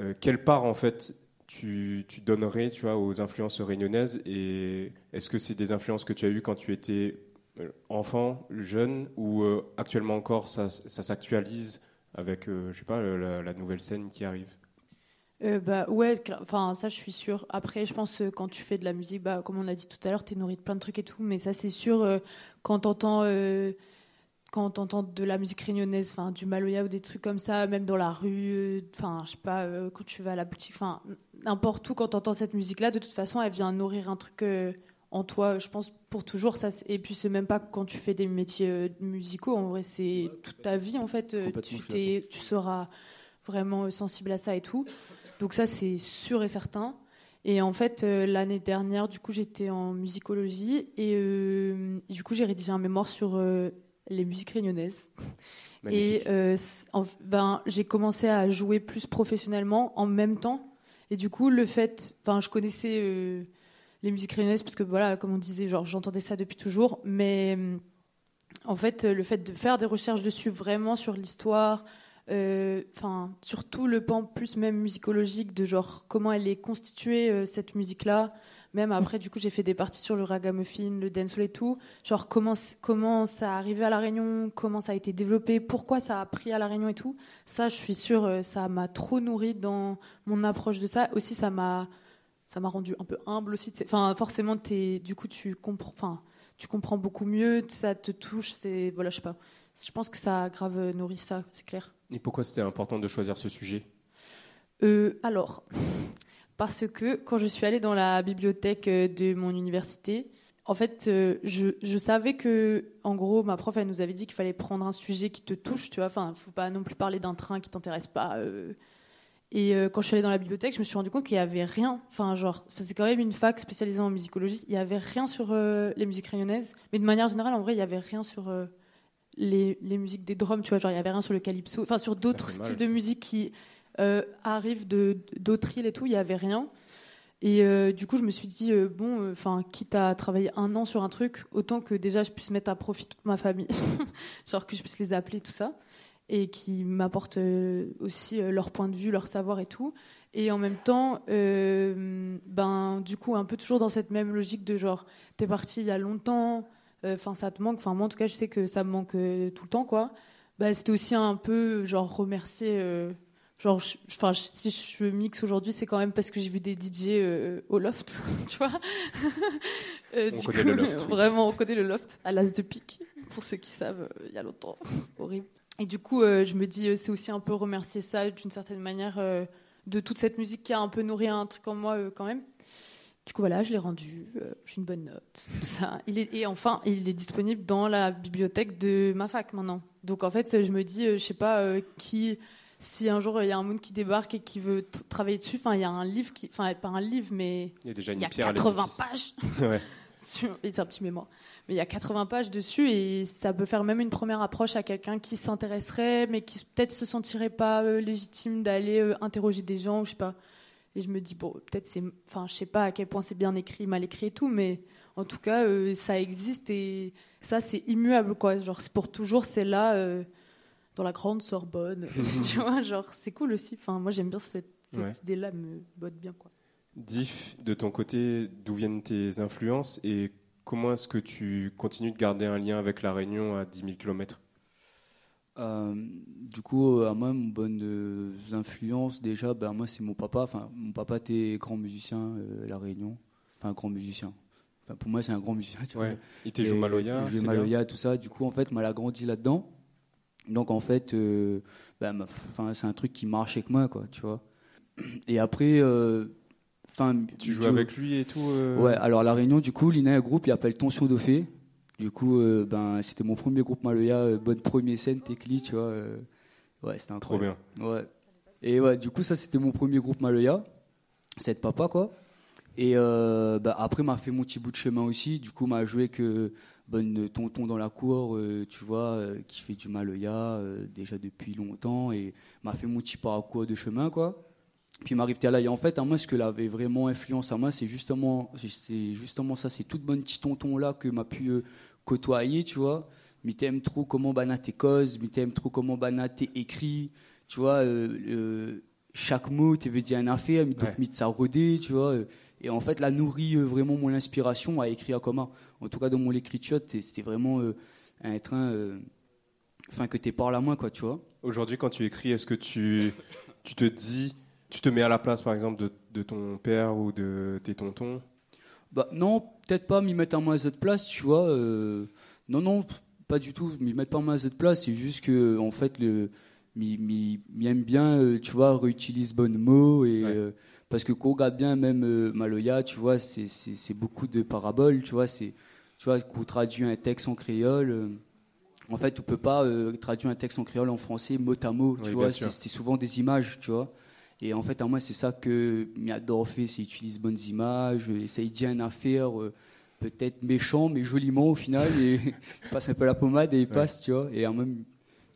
Euh, Quelle part, en fait, tu, tu donnerais tu vois, aux influences réunionnaises Et est-ce que c'est des influences que tu as eues quand tu étais euh, enfant, jeune, ou euh, actuellement encore, ça, ça s'actualise avec, je sais pas, la, nouvelle scène qui arrive? Bah ouais, enfin ça je suis sûre. Après je pense quand tu fais de la musique, bah comme on a dit tout à l'heure, t'es nourri de plein de trucs et tout, mais ça c'est sûr quand t'entends euh, quand t'entends de la musique réunionnaise, enfin du Maloya ou des trucs comme ça, même dans la rue, enfin je sais pas euh, quand tu vas à la boutique, enfin n'importe où quand t'entends cette musique là, de toute façon elle vient nourrir un truc euh, en toi, je pense pour toujours ça. Et puis c'est même pas quand tu fais des métiers euh, musicaux, en vrai c'est toute ta vie en fait. tu t'es, seras vraiment sensible à ça et tout. Donc ça, c'est sûr et certain. Et en fait, euh, l'année dernière, du coup, j'étais en musicologie et euh, du coup, j'ai rédigé un mémoire sur euh, les musiques réunionnaises. Magnifique. Et euh, en- ben, j'ai commencé à jouer plus professionnellement en même temps. Et du coup, le fait, enfin, je connaissais euh, les musiques réunionnaises parce que voilà, comme on disait, genre, j'entendais ça depuis toujours. Mais euh, en fait, le fait de faire des recherches dessus vraiment sur l'histoire, euh, enfin, surtout le pan plus même musicologique de genre comment elle est constituée euh, cette musique-là. Même après, du coup, j'ai fait des parties sur le ragamuffin, le dancehall et tout. Genre comment ça a arrivé à la Réunion, comment ça a été développé, pourquoi ça a pris à la Réunion et tout. Ça, je suis sûre, euh, ça m'a trop nourri dans mon approche de ça. Aussi, ça m'a ça m'a rendu un peu humble aussi. Enfin, forcément, t'es, du coup, tu comprends, enfin, tu comprends beaucoup mieux, ça te touche. C'est voilà, je sais pas. Je pense que ça a grave euh, nourri ça, c'est clair. Et pourquoi c'était important de choisir ce sujet? Euh, alors, parce que quand je suis allée dans la bibliothèque euh, de mon université, en fait, euh, je, je savais que, en gros, ma prof, elle nous avait dit qu'il fallait prendre un sujet qui te touche, tu vois. Enfin, faut pas non plus parler d'un train qui t'intéresse pas. euh. Et euh, quand je suis allée dans la bibliothèque, je me suis rendu compte qu'il y avait rien. Enfin, genre, c'est quand même une fac spécialisée en musicologie. Il y avait rien sur les musiques réunionnaises. Mais de manière générale, en vrai, il y avait rien sur les, les musiques des drums, tu vois. Genre, il y avait rien sur le calypso. Enfin, sur d'autres styles de musique qui euh, arrivent de d'autres îles et tout. Il y avait rien. Et euh, du coup, je me suis dit, euh, bon, euh, enfin, quitte à travailler un an sur un truc, autant que déjà je puisse mettre à profit toute ma famille, genre que je puisse les appeler, tout ça, et qui m'apportent aussi leur point de vue, leur savoir et tout. Et en même temps, ben, du coup, un peu toujours dans cette même logique de genre, t'es parti il y a longtemps, enfin, ça te manque, enfin, moi en tout cas, je sais que ça me manque tout le temps, quoi. Bah, c'était aussi un peu, genre, remercier genre enfin si je mixe aujourd'hui c'est quand même parce que j'ai vu des DJ euh, au loft tu vois. Euh, on connaît le loft vraiment on connaît le loft à l'as de pique pour ceux qui savent euh, il y a longtemps. Horrible. Et du coup je me dis c'est aussi un peu remercier ça d'une certaine manière de toute cette musique qui a un peu nourri un truc en moi quand même. Du coup voilà je l'ai rendu j'ai une bonne note ça. Il est et enfin il est disponible dans la bibliothèque de ma fac maintenant. Donc en fait je me dis je sais pas qui si un jour il y a un monde qui débarque et qui veut travailler dessus, enfin il y a un livre qui, enfin pas un livre mais il y a déjà une y a 80 pages. ouais. c'est un petit mémoire. Mais il y a 80 pages dessus et ça peut faire même une première approche à quelqu'un qui s'intéresserait, mais qui peut-être se sentirait pas euh, légitime d'aller euh, interroger des gens, ou je sais pas. Et je me dis bon, peut-être c'est, enfin je sais pas à quel point c'est bien écrit, mal écrit et tout, mais en tout cas euh, ça existe et ça c'est immuable quoi. Genre c'est pour toujours, c'est là dans la grande Sorbonne. tu vois, genre, c'est cool aussi. Enfin, moi, j'aime bien cette, idée-là, me botte bien, quoi. Diff, de ton côté, d'où viennent tes influences et comment est-ce que tu continues de garder un lien avec La Réunion à 10 000 km du coup, à moi, mon bonne euh, influence, déjà, ben, moi, c'est mon papa. Enfin, mon papa était grand musicien euh, à La Réunion. Enfin, grand musicien. Enfin, pour moi, c'est un grand musicien. Tu ouais. Il était joué Maloya. Il jouait Maloya, tout ça. Du coup, en fait, moi, a grandi là-dedans. Donc en fait, euh, bah, c'est un truc qui marche avec moi, quoi, tu vois. Et après, euh, tu joues avec lui et tout. Euh ouais. Alors la réunion, du coup, l'INA un groupe, il appelle Tension Dauphin. Du coup, ben c'était mon premier groupe Maloya, bonne première scène, Tekli, tu vois. ouais, c'était un trop bien. Ouais. Et ouais, du coup, ça c'était mon premier groupe Maloya, cette papa quoi. Et bah, après, m'a fait mon petit bout de chemin aussi. Du coup, m'a joué que bonne tonton dans la cour, euh, tu vois, euh, qui fait du maloya euh, déjà depuis longtemps et m'a fait mon petit parcours de chemin, quoi. Puis m'arrive là et en fait, à moi, ce que l'avait vraiment influence à moi, c'est justement, c'est justement ça, c'est toute bonne petit tonton là que m'a pu côtoyer, tu vois. Mais t'aimes trop comment bana tes causes, mais t'aimes trop comment bana tes écrits, tu vois. chaque mot, tu veux dire une affaire, mais donc, ça rodé, tu vois. Et en fait, la nourrit vraiment mon inspiration à écrire à comment en tout cas dans mon écriture, c'était vraiment euh, un train euh, enfin que t'es par la main, quoi, tu vois. Aujourd'hui, quand tu écris, est-ce que tu, tu te dis, tu te mets à la place, par exemple, de, de ton père ou de tes tontons? Bah non, peut-être pas m'y mettre à moi à cette place, tu vois. Euh, non, non, pas du tout, m'y mettre pas à moi à cette place. C'est juste que, en fait, le m'y aime bien, tu vois, réutilise bonnes mots et parce que quand on regarde bien même Maloya, tu vois, c'est beaucoup de paraboles, tu vois, c'est tu vois, qu'on traduit un texte en créole. Euh, en fait, on peut pas euh, traduire un texte en créole en français mot à mot, tu vois. C'est souvent des images, tu vois. Et en fait, à moi, c'est ça que m'adore fait, c'est utiliser bonnes images, essaye de dire une affaire euh, peut-être méchant, mais joliment au final, et il passe un peu la pommade et il passe, tu vois. Et à moi,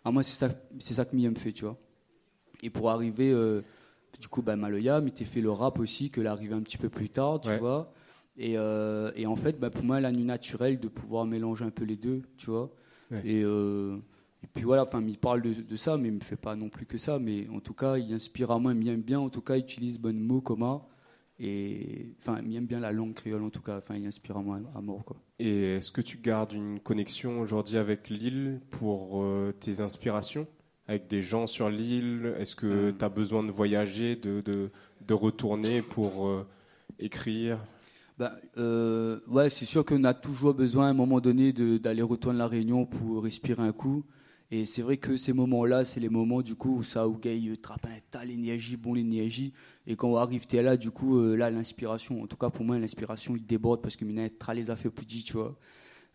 à moi c'est ça, c'est ça que Miam fait, tu vois. Et pour arriver, du coup, bah, Maloya, mais t'es fait le rap aussi, que l'arrivée un petit peu plus tard, tu vois. Euh, et, en fait, bah, pour moi, la nuit naturelle de pouvoir mélanger un peu les deux, tu vois. Euh, et, puis voilà, enfin, il parle de, ça, mais il me fait pas non plus que ça. Mais en tout cas, il inspire à moi, il m'aime bien, en tout cas, il utilise bon mot commun. Et enfin, il aime bien la langue créole, en tout cas. Enfin, il inspire à moi à mort, quoi. Et est-ce que tu gardes une connexion aujourd'hui avec l'île pour euh, tes inspirations? Avec des gens sur l'île? Est-ce que tu as besoin de voyager, de, de, de retourner pour écrire? Ben, euh, ouais, c'est sûr qu'on a toujours besoin à un moment donné d'aller retourner la Réunion pour respirer un coup. Et c'est vrai que ces moments-là, c'est les moments du coup où ça où gay euh, trappe un tas l'énergie, bon l'énergie. Et quand on arrive là, du coup, euh, là l'inspiration, en tout cas pour moi, l'inspiration il déborde parce que mina les a fait plus tu vois.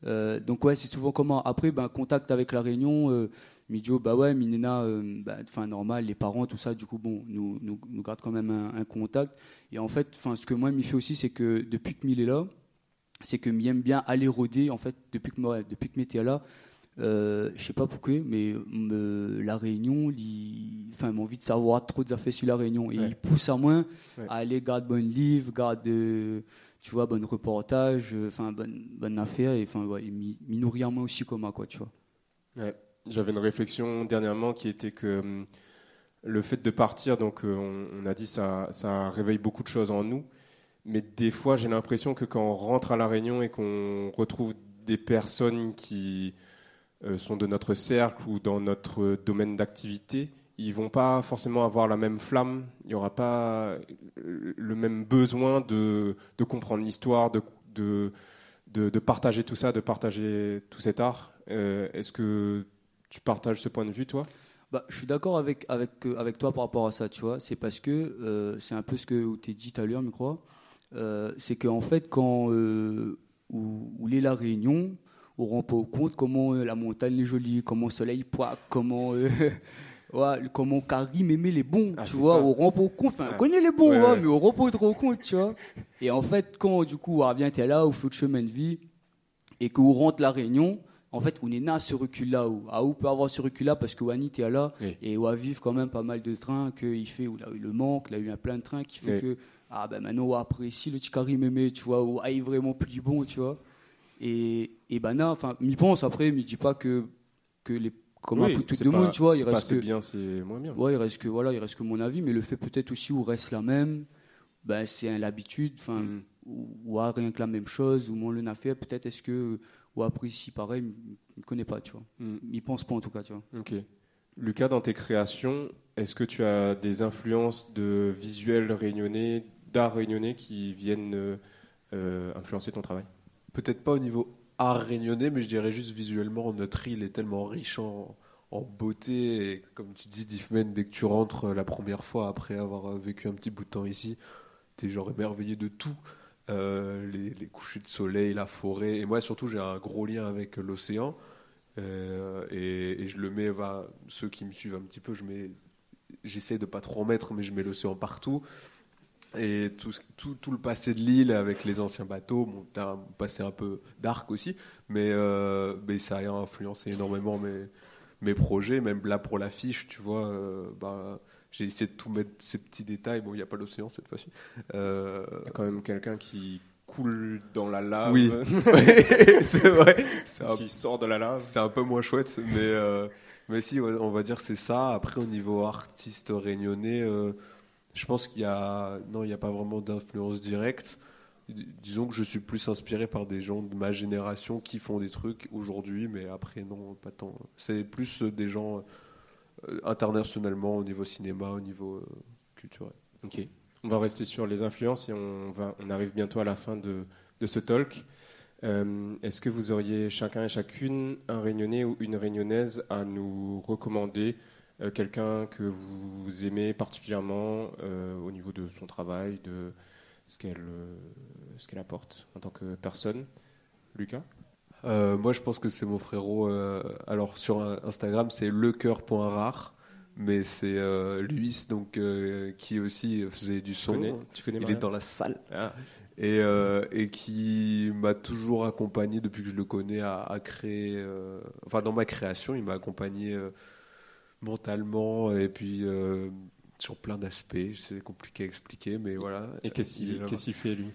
Euh, donc ouais, c'est souvent comment. Après, ben contact avec la Réunion. Euh, Midio, bah ouais, Minena, bah, enfin normal, les parents, tout ça, du coup, bon, nous, nous, nous gardent quand même un, un contact. Et en fait, ce que moi, il fait aussi, c'est que depuis que Mille est là, c'est que aime bien aller rôder, en fait, depuis que, depuis que là, euh, je sais pas pourquoi, mais la Réunion, enfin, envie de savoir trop de affaires sur la Réunion. Et Ouais. ils poussent à moins Ouais. à aller garder bon livre, garde, euh, tu vois, bon reportage, euh, enfin, bonne, bonne affaire. Et enfin, ouais, ils m'y m'y nourrissent à moi aussi comme moi, quoi, tu vois. Ouais. J'avais une réflexion dernièrement qui était que hum, le fait de partir, donc euh, on, a dit ça, ça réveille beaucoup de choses en nous, mais des fois j'ai l'impression que quand on rentre à la Réunion et qu'on retrouve des personnes qui euh, sont de notre cercle ou dans notre domaine d'activité, ils vont pas forcément avoir la même flamme, il n'y aura pas euh, le même besoin de, de comprendre l'histoire, de, de, de, partager tout ça, de partager tout cet art. Est-ce que tu partages ce point de vue, toi? Bah, je suis d'accord avec, avec, euh, avec toi par rapport à ça, tu vois. C'est parce que euh, c'est un peu ce que tu as dit tout à l'heure, je crois. Euh, c'est qu'en fait, quand euh, où, où est la Réunion, on ne rend pas compte comment la montagne est jolie, comment le soleil pointe, comment. ouais, comment Karim aimait les bons, Ah, tu vois. ça. Rend pas compte, enfin, Ouais. on connaît les bons, Ouais, ouais. mais on rend pas trop compte, tu vois. Et en fait, quand du coup, on revient, t'es là, on fait le chemin de vie, et qu'on rentre la Réunion, en fait, on est né à ce recul-là. Où peut avoir ce recul-là parce que Wani, t'es là, Oui. et on va vivre quand même pas mal de trains qu'il fait, où il a eu le manque, il a eu un plein de trains qui fait Oui. que, ah ben maintenant, on apprécie le Chikari Mémé, tu vois, ou aille vraiment plus bon, tu vois. Et, et ben là, enfin, m'y pense après, m'y dis pas que, que les, comme un peu tout le monde, tu vois, il pas reste que, bien, c'est moins bien. Ouais, il reste que voilà, il reste que mon avis, mais le fait peut-être aussi où reste la même, ben c'est l'habitude, enfin, Mm. ou, ou à rien que la même chose, ou mon le n'a fait, peut-être est-ce que ou après ici pareil, il ne connaît pas, tu vois. Mm. Il pense pas en tout cas, tu vois. Ok. Lucas, dans tes créations, est-ce que tu as des influences de visuels réunionnais, d'art réunionnais qui viennent euh, euh, influencer ton travail? Peut-être pas au niveau art réunionnais, mais je dirais juste visuellement, notre île est tellement riche en, en beauté. Et comme tu dis, Diffman, dès que tu rentres euh, la première fois après avoir vécu un petit bout de temps ici, t'es genre émerveillé de tout. Euh, les, les couchers de soleil, la forêt. Et moi, surtout, j'ai un gros lien avec l'océan. Euh, et, je le mets, bah, ceux qui me suivent un petit peu, je j'essaie de pas trop en mettre, mais je mets l'océan partout. Et tout, tout, tout le passé de l'île avec les anciens bateaux, bon, un passé un peu dark aussi, mais, euh, ça a influencé énormément mes, mes projets, même là pour l'affiche, tu vois, euh, bah, j'ai essayé de tout mettre ces petits détails. Bon, il n'y a pas l'océan cette fois-ci. Euh, Il y a quand même quelqu'un qui coule dans la lave, Oui. c'est vrai. Un qui sort de la lave. c'est un peu moins chouette, mais, euh, mais si, on va dire que c'est ça. Après, au niveau artiste réunionnais, euh, je pense qu'il y a, non, il n'y a pas vraiment d'influence directe. D- Disons que je suis plus inspiré par des gens de ma génération qui font des trucs aujourd'hui, mais après, non, pas tant. C'est plus des gens internationalement, au niveau cinéma, au niveau euh, culturel. Ok. On va rester sur les influences et on, arrive bientôt à la fin de, ce talk. Euh, Est-ce que vous auriez chacun et chacune un réunionnais ou une réunionnaise à nous recommander euh, Quelqu'un que vous aimez particulièrement euh, au niveau de son travail, de ce qu'elle euh, qu'elle apporte en tant que personne? Lucas? Euh, moi, je pense que c'est mon frérot. euh, alors, sur Instagram, c'est lecoeur.rare, mais c'est euh, Luis, donc, qui aussi faisait du tu son. connais, tu connais Il est dans la salle. Ah, Et, et qui m'a toujours accompagné depuis que je le connais à, à créer. enfin, dans ma création, il m'a accompagné mentalement et puis sur plein d'aspects. C'est compliqué à expliquer, mais voilà. Et qu'il qu'est-ce qu'il fait lui?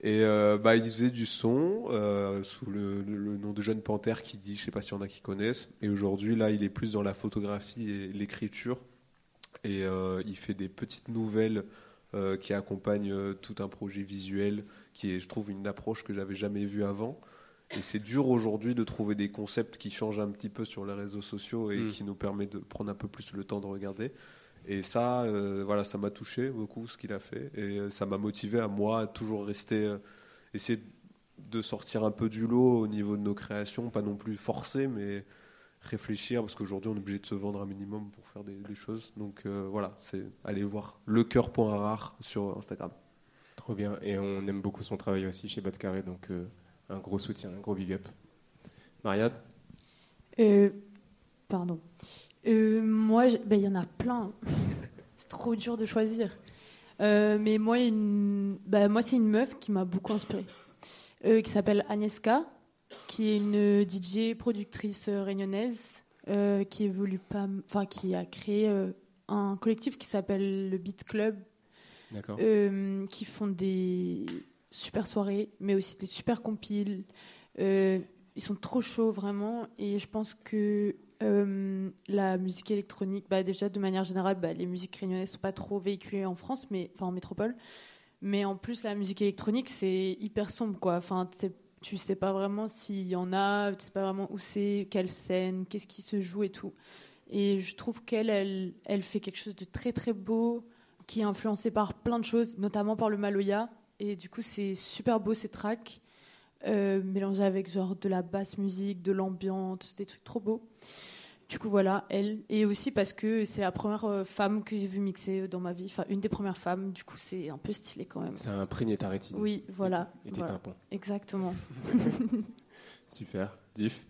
Et euh, bah, il faisait du son euh, sous le, nom de Jeune Panthère qui dit, je sais pas s'il y en a qui connaissent. Et aujourd'hui, là, il est plus dans la photographie et l'écriture. Et euh, il fait des petites nouvelles euh, qui accompagnent tout un projet visuel qui est, je trouve, une approche que j'avais jamais vue avant. Et c'est dur aujourd'hui de trouver des concepts qui changent un petit peu sur les réseaux sociaux et Mm. qui nous permet de prendre un peu plus le temps de regarder. Et ça, euh, voilà, ça m'a touché beaucoup ce qu'il a fait et euh, ça m'a motivé à moi à toujours rester, euh, essayer de sortir un peu du lot au niveau de nos créations, pas non plus forcer, mais réfléchir parce qu'aujourd'hui on est obligé de se vendre un minimum pour faire des, des choses. Donc euh, voilà, c'est aller voir le rare sur Instagram. Trop bien. Et on aime beaucoup son travail aussi chez Bad Carré, donc euh, un gros soutien, un gros big up. Mariade Euh, pardon. Euh, moi, ben, il y en a plein. c'est trop dur de choisir. Euh, mais moi, une... ben, moi c'est une meuf qui m'a beaucoup inspirée, euh, qui s'appelle Agnieszka, qui est une DJ productrice euh, réunionnaise, euh, qui évolue pas, m- enfin qui a créé euh, un collectif qui s'appelle le Beat Club, euh, qui font des super soirées, mais aussi des super compiles. Euh, ils sont trop chauds vraiment, et je pense que euh, la musique électronique, bah, déjà de manière générale, bah, les musiques réunionnaises sont pas trop véhiculées en France, enfin en métropole. Mais en plus, la musique électronique, c'est hyper sombre, quoi. Enfin, tu sais pas vraiment s'il y en a, tu sais pas vraiment où c'est, quelle scène, qu'est-ce qui se joue et tout. Et je trouve qu'elle, elle, elle fait quelque chose de très très beau, qui est influencé par plein de choses, notamment par le Maloya. Et du coup, c'est super beau ces tracks, euh, mélangés avec genre de la basse musique, de l'ambiance, des trucs trop beaux. Du coup, voilà, elle. Et aussi parce que c'est la première euh, femme que j'ai vue mixer dans ma vie, enfin une des premières femmes. Du coup, c'est un peu stylé quand même. C'est un imprégné ta rétine. Oui, voilà. Et tes voilà. tympans. Exactement. Super. Diff.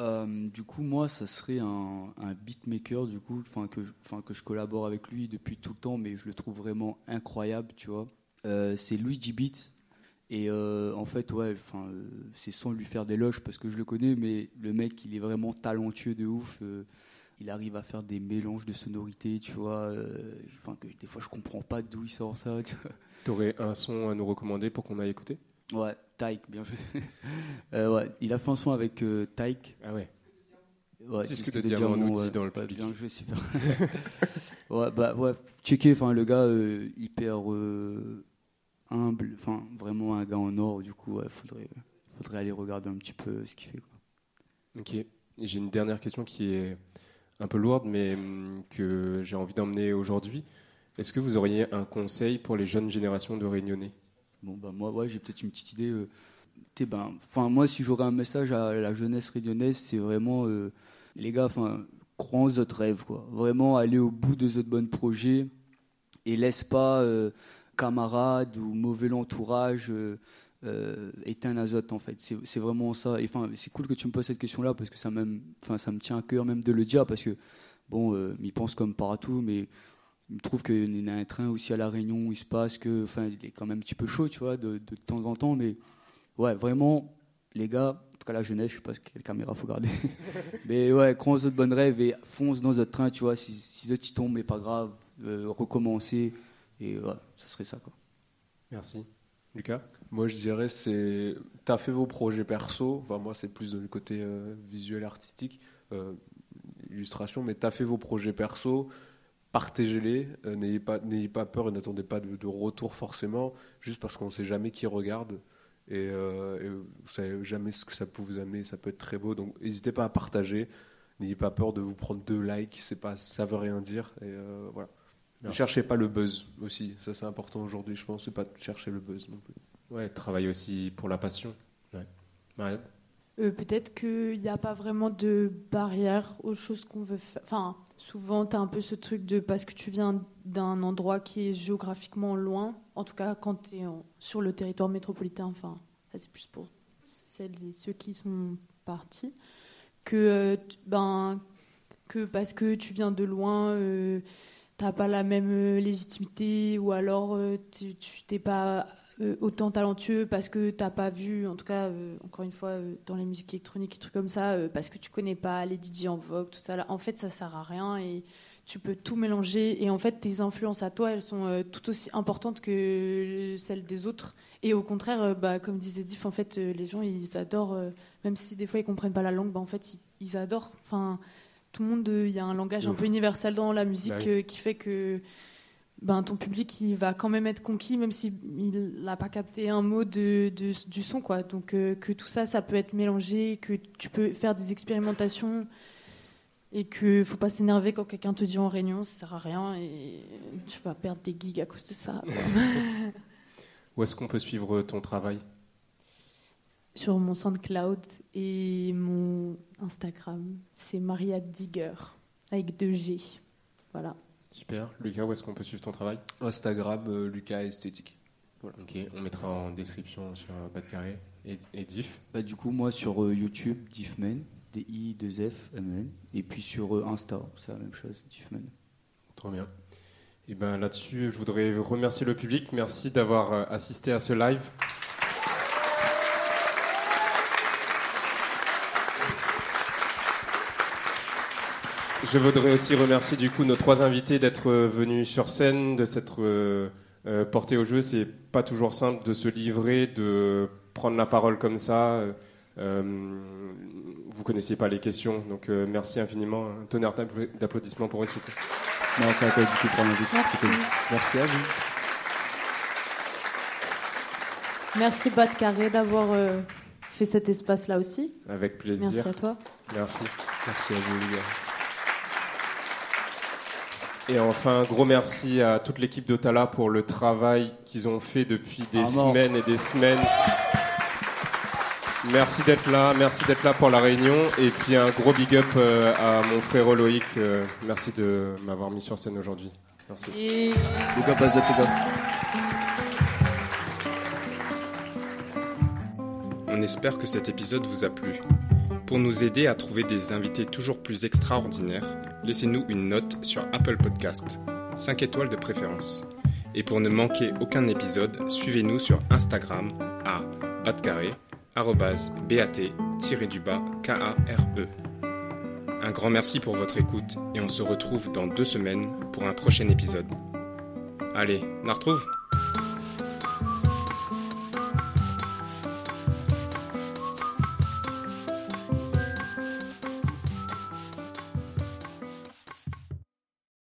Euh, du coup, moi, ça serait un, un beatmaker, du coup, enfin que, que je collabore avec lui depuis tout le temps, mais je le trouve vraiment incroyable, tu vois. Euh, c'est Luigi Beats. Et euh, en fait, ouais, enfin, euh, c'est sans lui faire d'éloges parce que je le connais, mais le mec, il est vraiment talentueux de ouf. euh, il arrive à faire des mélanges de sonorités, tu vois. Enfin, que des fois, je comprends pas d'où il sort ça. Tu vois. T'aurais un son à nous recommander pour qu'on aille écouter? Ouais, Taïk, bien joué. Euh, ouais, il a fait un son avec Taïk. Ah ouais. Ouais, Disque disque de diamant nous dit dans le Ouais, public. bien joué, super. ouais, bah ouais, checker, enfin le gars hyper humble, enfin vraiment un gars en or, du coup, ouais, faudrait, faudrait aller regarder un petit peu ce qu'il fait. Quoi. Ok. J'ai une dernière question qui est un peu lourde, mais hum, que j'ai envie d'emmener aujourd'hui. Est-ce que vous auriez un conseil pour les jeunes générations de Réunionnais Bon bah moi, ouais, j'ai peut-être une petite idée. euh, ben, moi, si j'aurais un message à la jeunesse réunionnaise, c'est vraiment euh, les gars, enfin, croyez en votre rêve, quoi. Vraiment aller au bout de votre bon projet et laisse pas euh, camarades ou mauvais entourage euh, euh, éteindre azote en fait. C'est vraiment ça. Enfin, c'est cool que tu me poses cette question-là parce que ça même, enfin, ça me tient à cœur même de le dire parce que bon, euh, il pense comme partout, mais il me trouve qu'il y a un train aussi à la Réunion où il se passe que, enfin, il est quand même un petit peu chaud, tu vois, de, temps en temps, mais ouais, vraiment, les gars, en tout cas la jeunesse, je sais pas quelle caméra faut garder, mais ouais, crois en votre bonne rêve et fonce dans votre train, tu vois, si, si autres y tombent, mais pas grave, euh, recommencer, et ouais, ça serait ça, quoi. Merci. Lucas? Moi, je dirais, c'est. T'as fait vos projets perso. Enfin, moi, c'est plus le côté euh, visuel, artistique, euh, illustration, mais t'as fait vos projets perso. Partagez-les. euh, n'ayez pas, n'ayez pas peur et n'attendez pas de, de retour forcément, juste parce qu'on ne sait jamais qui regarde. Et, euh, et vous savez jamais ce que ça peut vous amener. Ça peut être très beau. Donc, n'hésitez pas à partager. N'ayez pas peur de vous prendre deux likes. C'est pas, ça veut rien dire. Et euh, voilà. Ne cherchez pas le buzz aussi. Ça, c'est important aujourd'hui, je pense. C'est pas de chercher le buzz non plus. Ouais, travailler aussi pour la passion. Ouais. Marianne? Euh, Peut-être qu'il n'y a pas vraiment de barrière aux choses qu'on veut faire. Enfin, souvent, tu as un peu ce truc de parce que tu viens d'un endroit qui est géographiquement loin, en tout cas quand tu es sur le territoire métropolitain, enfin, ça c'est plus pour celles et ceux qui sont partis, que, euh, ben, que parce que tu viens de loin, euh, t'as pas la même euh, légitimité ou alors euh, tu t'es pas euh, autant talentueux parce que t'as pas vu, en tout cas, encore une fois, dans les musiques électroniques et trucs comme ça, parce que tu connais pas les DJ en vogue, tout ça. En fait, ça sert à rien et tu peux tout mélanger. Et en fait, tes influences à toi, elles sont tout aussi importantes que celles des autres. Et au contraire, bah, comme disait Diff, en fait, les gens, ils adorent, même si des fois ils comprennent pas la langue, bah, en fait, ils, ils adorent. Enfin, tout le monde, euh, il y a un langage un peu universel dans la musique Bah oui. euh, qui fait que ben, ton public il va quand même être conquis même s'il n'a pas capté un mot de, de- du son quoi. Donc euh, que tout ça ça peut être mélangé que tu peux faire des expérimentations et que faut pas s'énerver quand quelqu'un te dit en réunion ça sert à rien et tu vas perdre des gigs à cause de ça. Où est-ce qu'on peut suivre ton travail? Sur mon SoundCloud et mon Instagram c'est Maria Digger avec deux G voilà Super. Lucas, où est-ce qu'on peut suivre ton travail? Instagram, euh, Lucas Esthétique. Ok, on mettra en description sur euh, Bas de Carré et, et Diff. Bah, du coup, moi sur euh, YouTube, Diffman, D-I-2-F-M-N, et puis sur euh, Insta, c'est la même chose, Diffman. Trop bien. Et ben là-dessus, je voudrais remercier le public. Merci d'avoir assisté à ce live. Je voudrais aussi remercier du coup nos trois invités d'être venus sur scène, de s'être euh, euh, portés au jeu. C'est pas toujours simple de se livrer, de prendre la parole comme ça. Euh, vous connaissiez pas les questions, donc euh, merci infiniment. Un tonnerre d'appla- d'applaudissements pour plaît. Merci à toi du coup pour l'invite. Merci. À vous. Merci Bat Carré d'avoir euh, fait cet espace-là aussi. Avec plaisir. Merci à toi. Merci. Merci à vous, les gars. Et enfin, un gros merci à toute l'équipe d'Otala pour le travail qu'ils ont fait depuis des Ah, semaines et des semaines. Merci d'être là, merci d'être là pour la réunion. Et puis un gros big up euh, à mon frère Loïc. euh, merci de m'avoir mis sur scène aujourd'hui. Merci. Et passe de tes gars. On espère que cet épisode vous a plu. Pour nous aider à trouver des invités toujours plus extraordinaires, laissez-nous une note sur Apple Podcast, 5 étoiles de préférence. Et pour ne manquer aucun épisode, suivez-nous sur Instagram à batcarré, arrobase bat-du-bas K-A-R-E. Un grand merci pour votre écoute et on se retrouve dans deux semaines pour un prochain épisode. Allez, on retrouve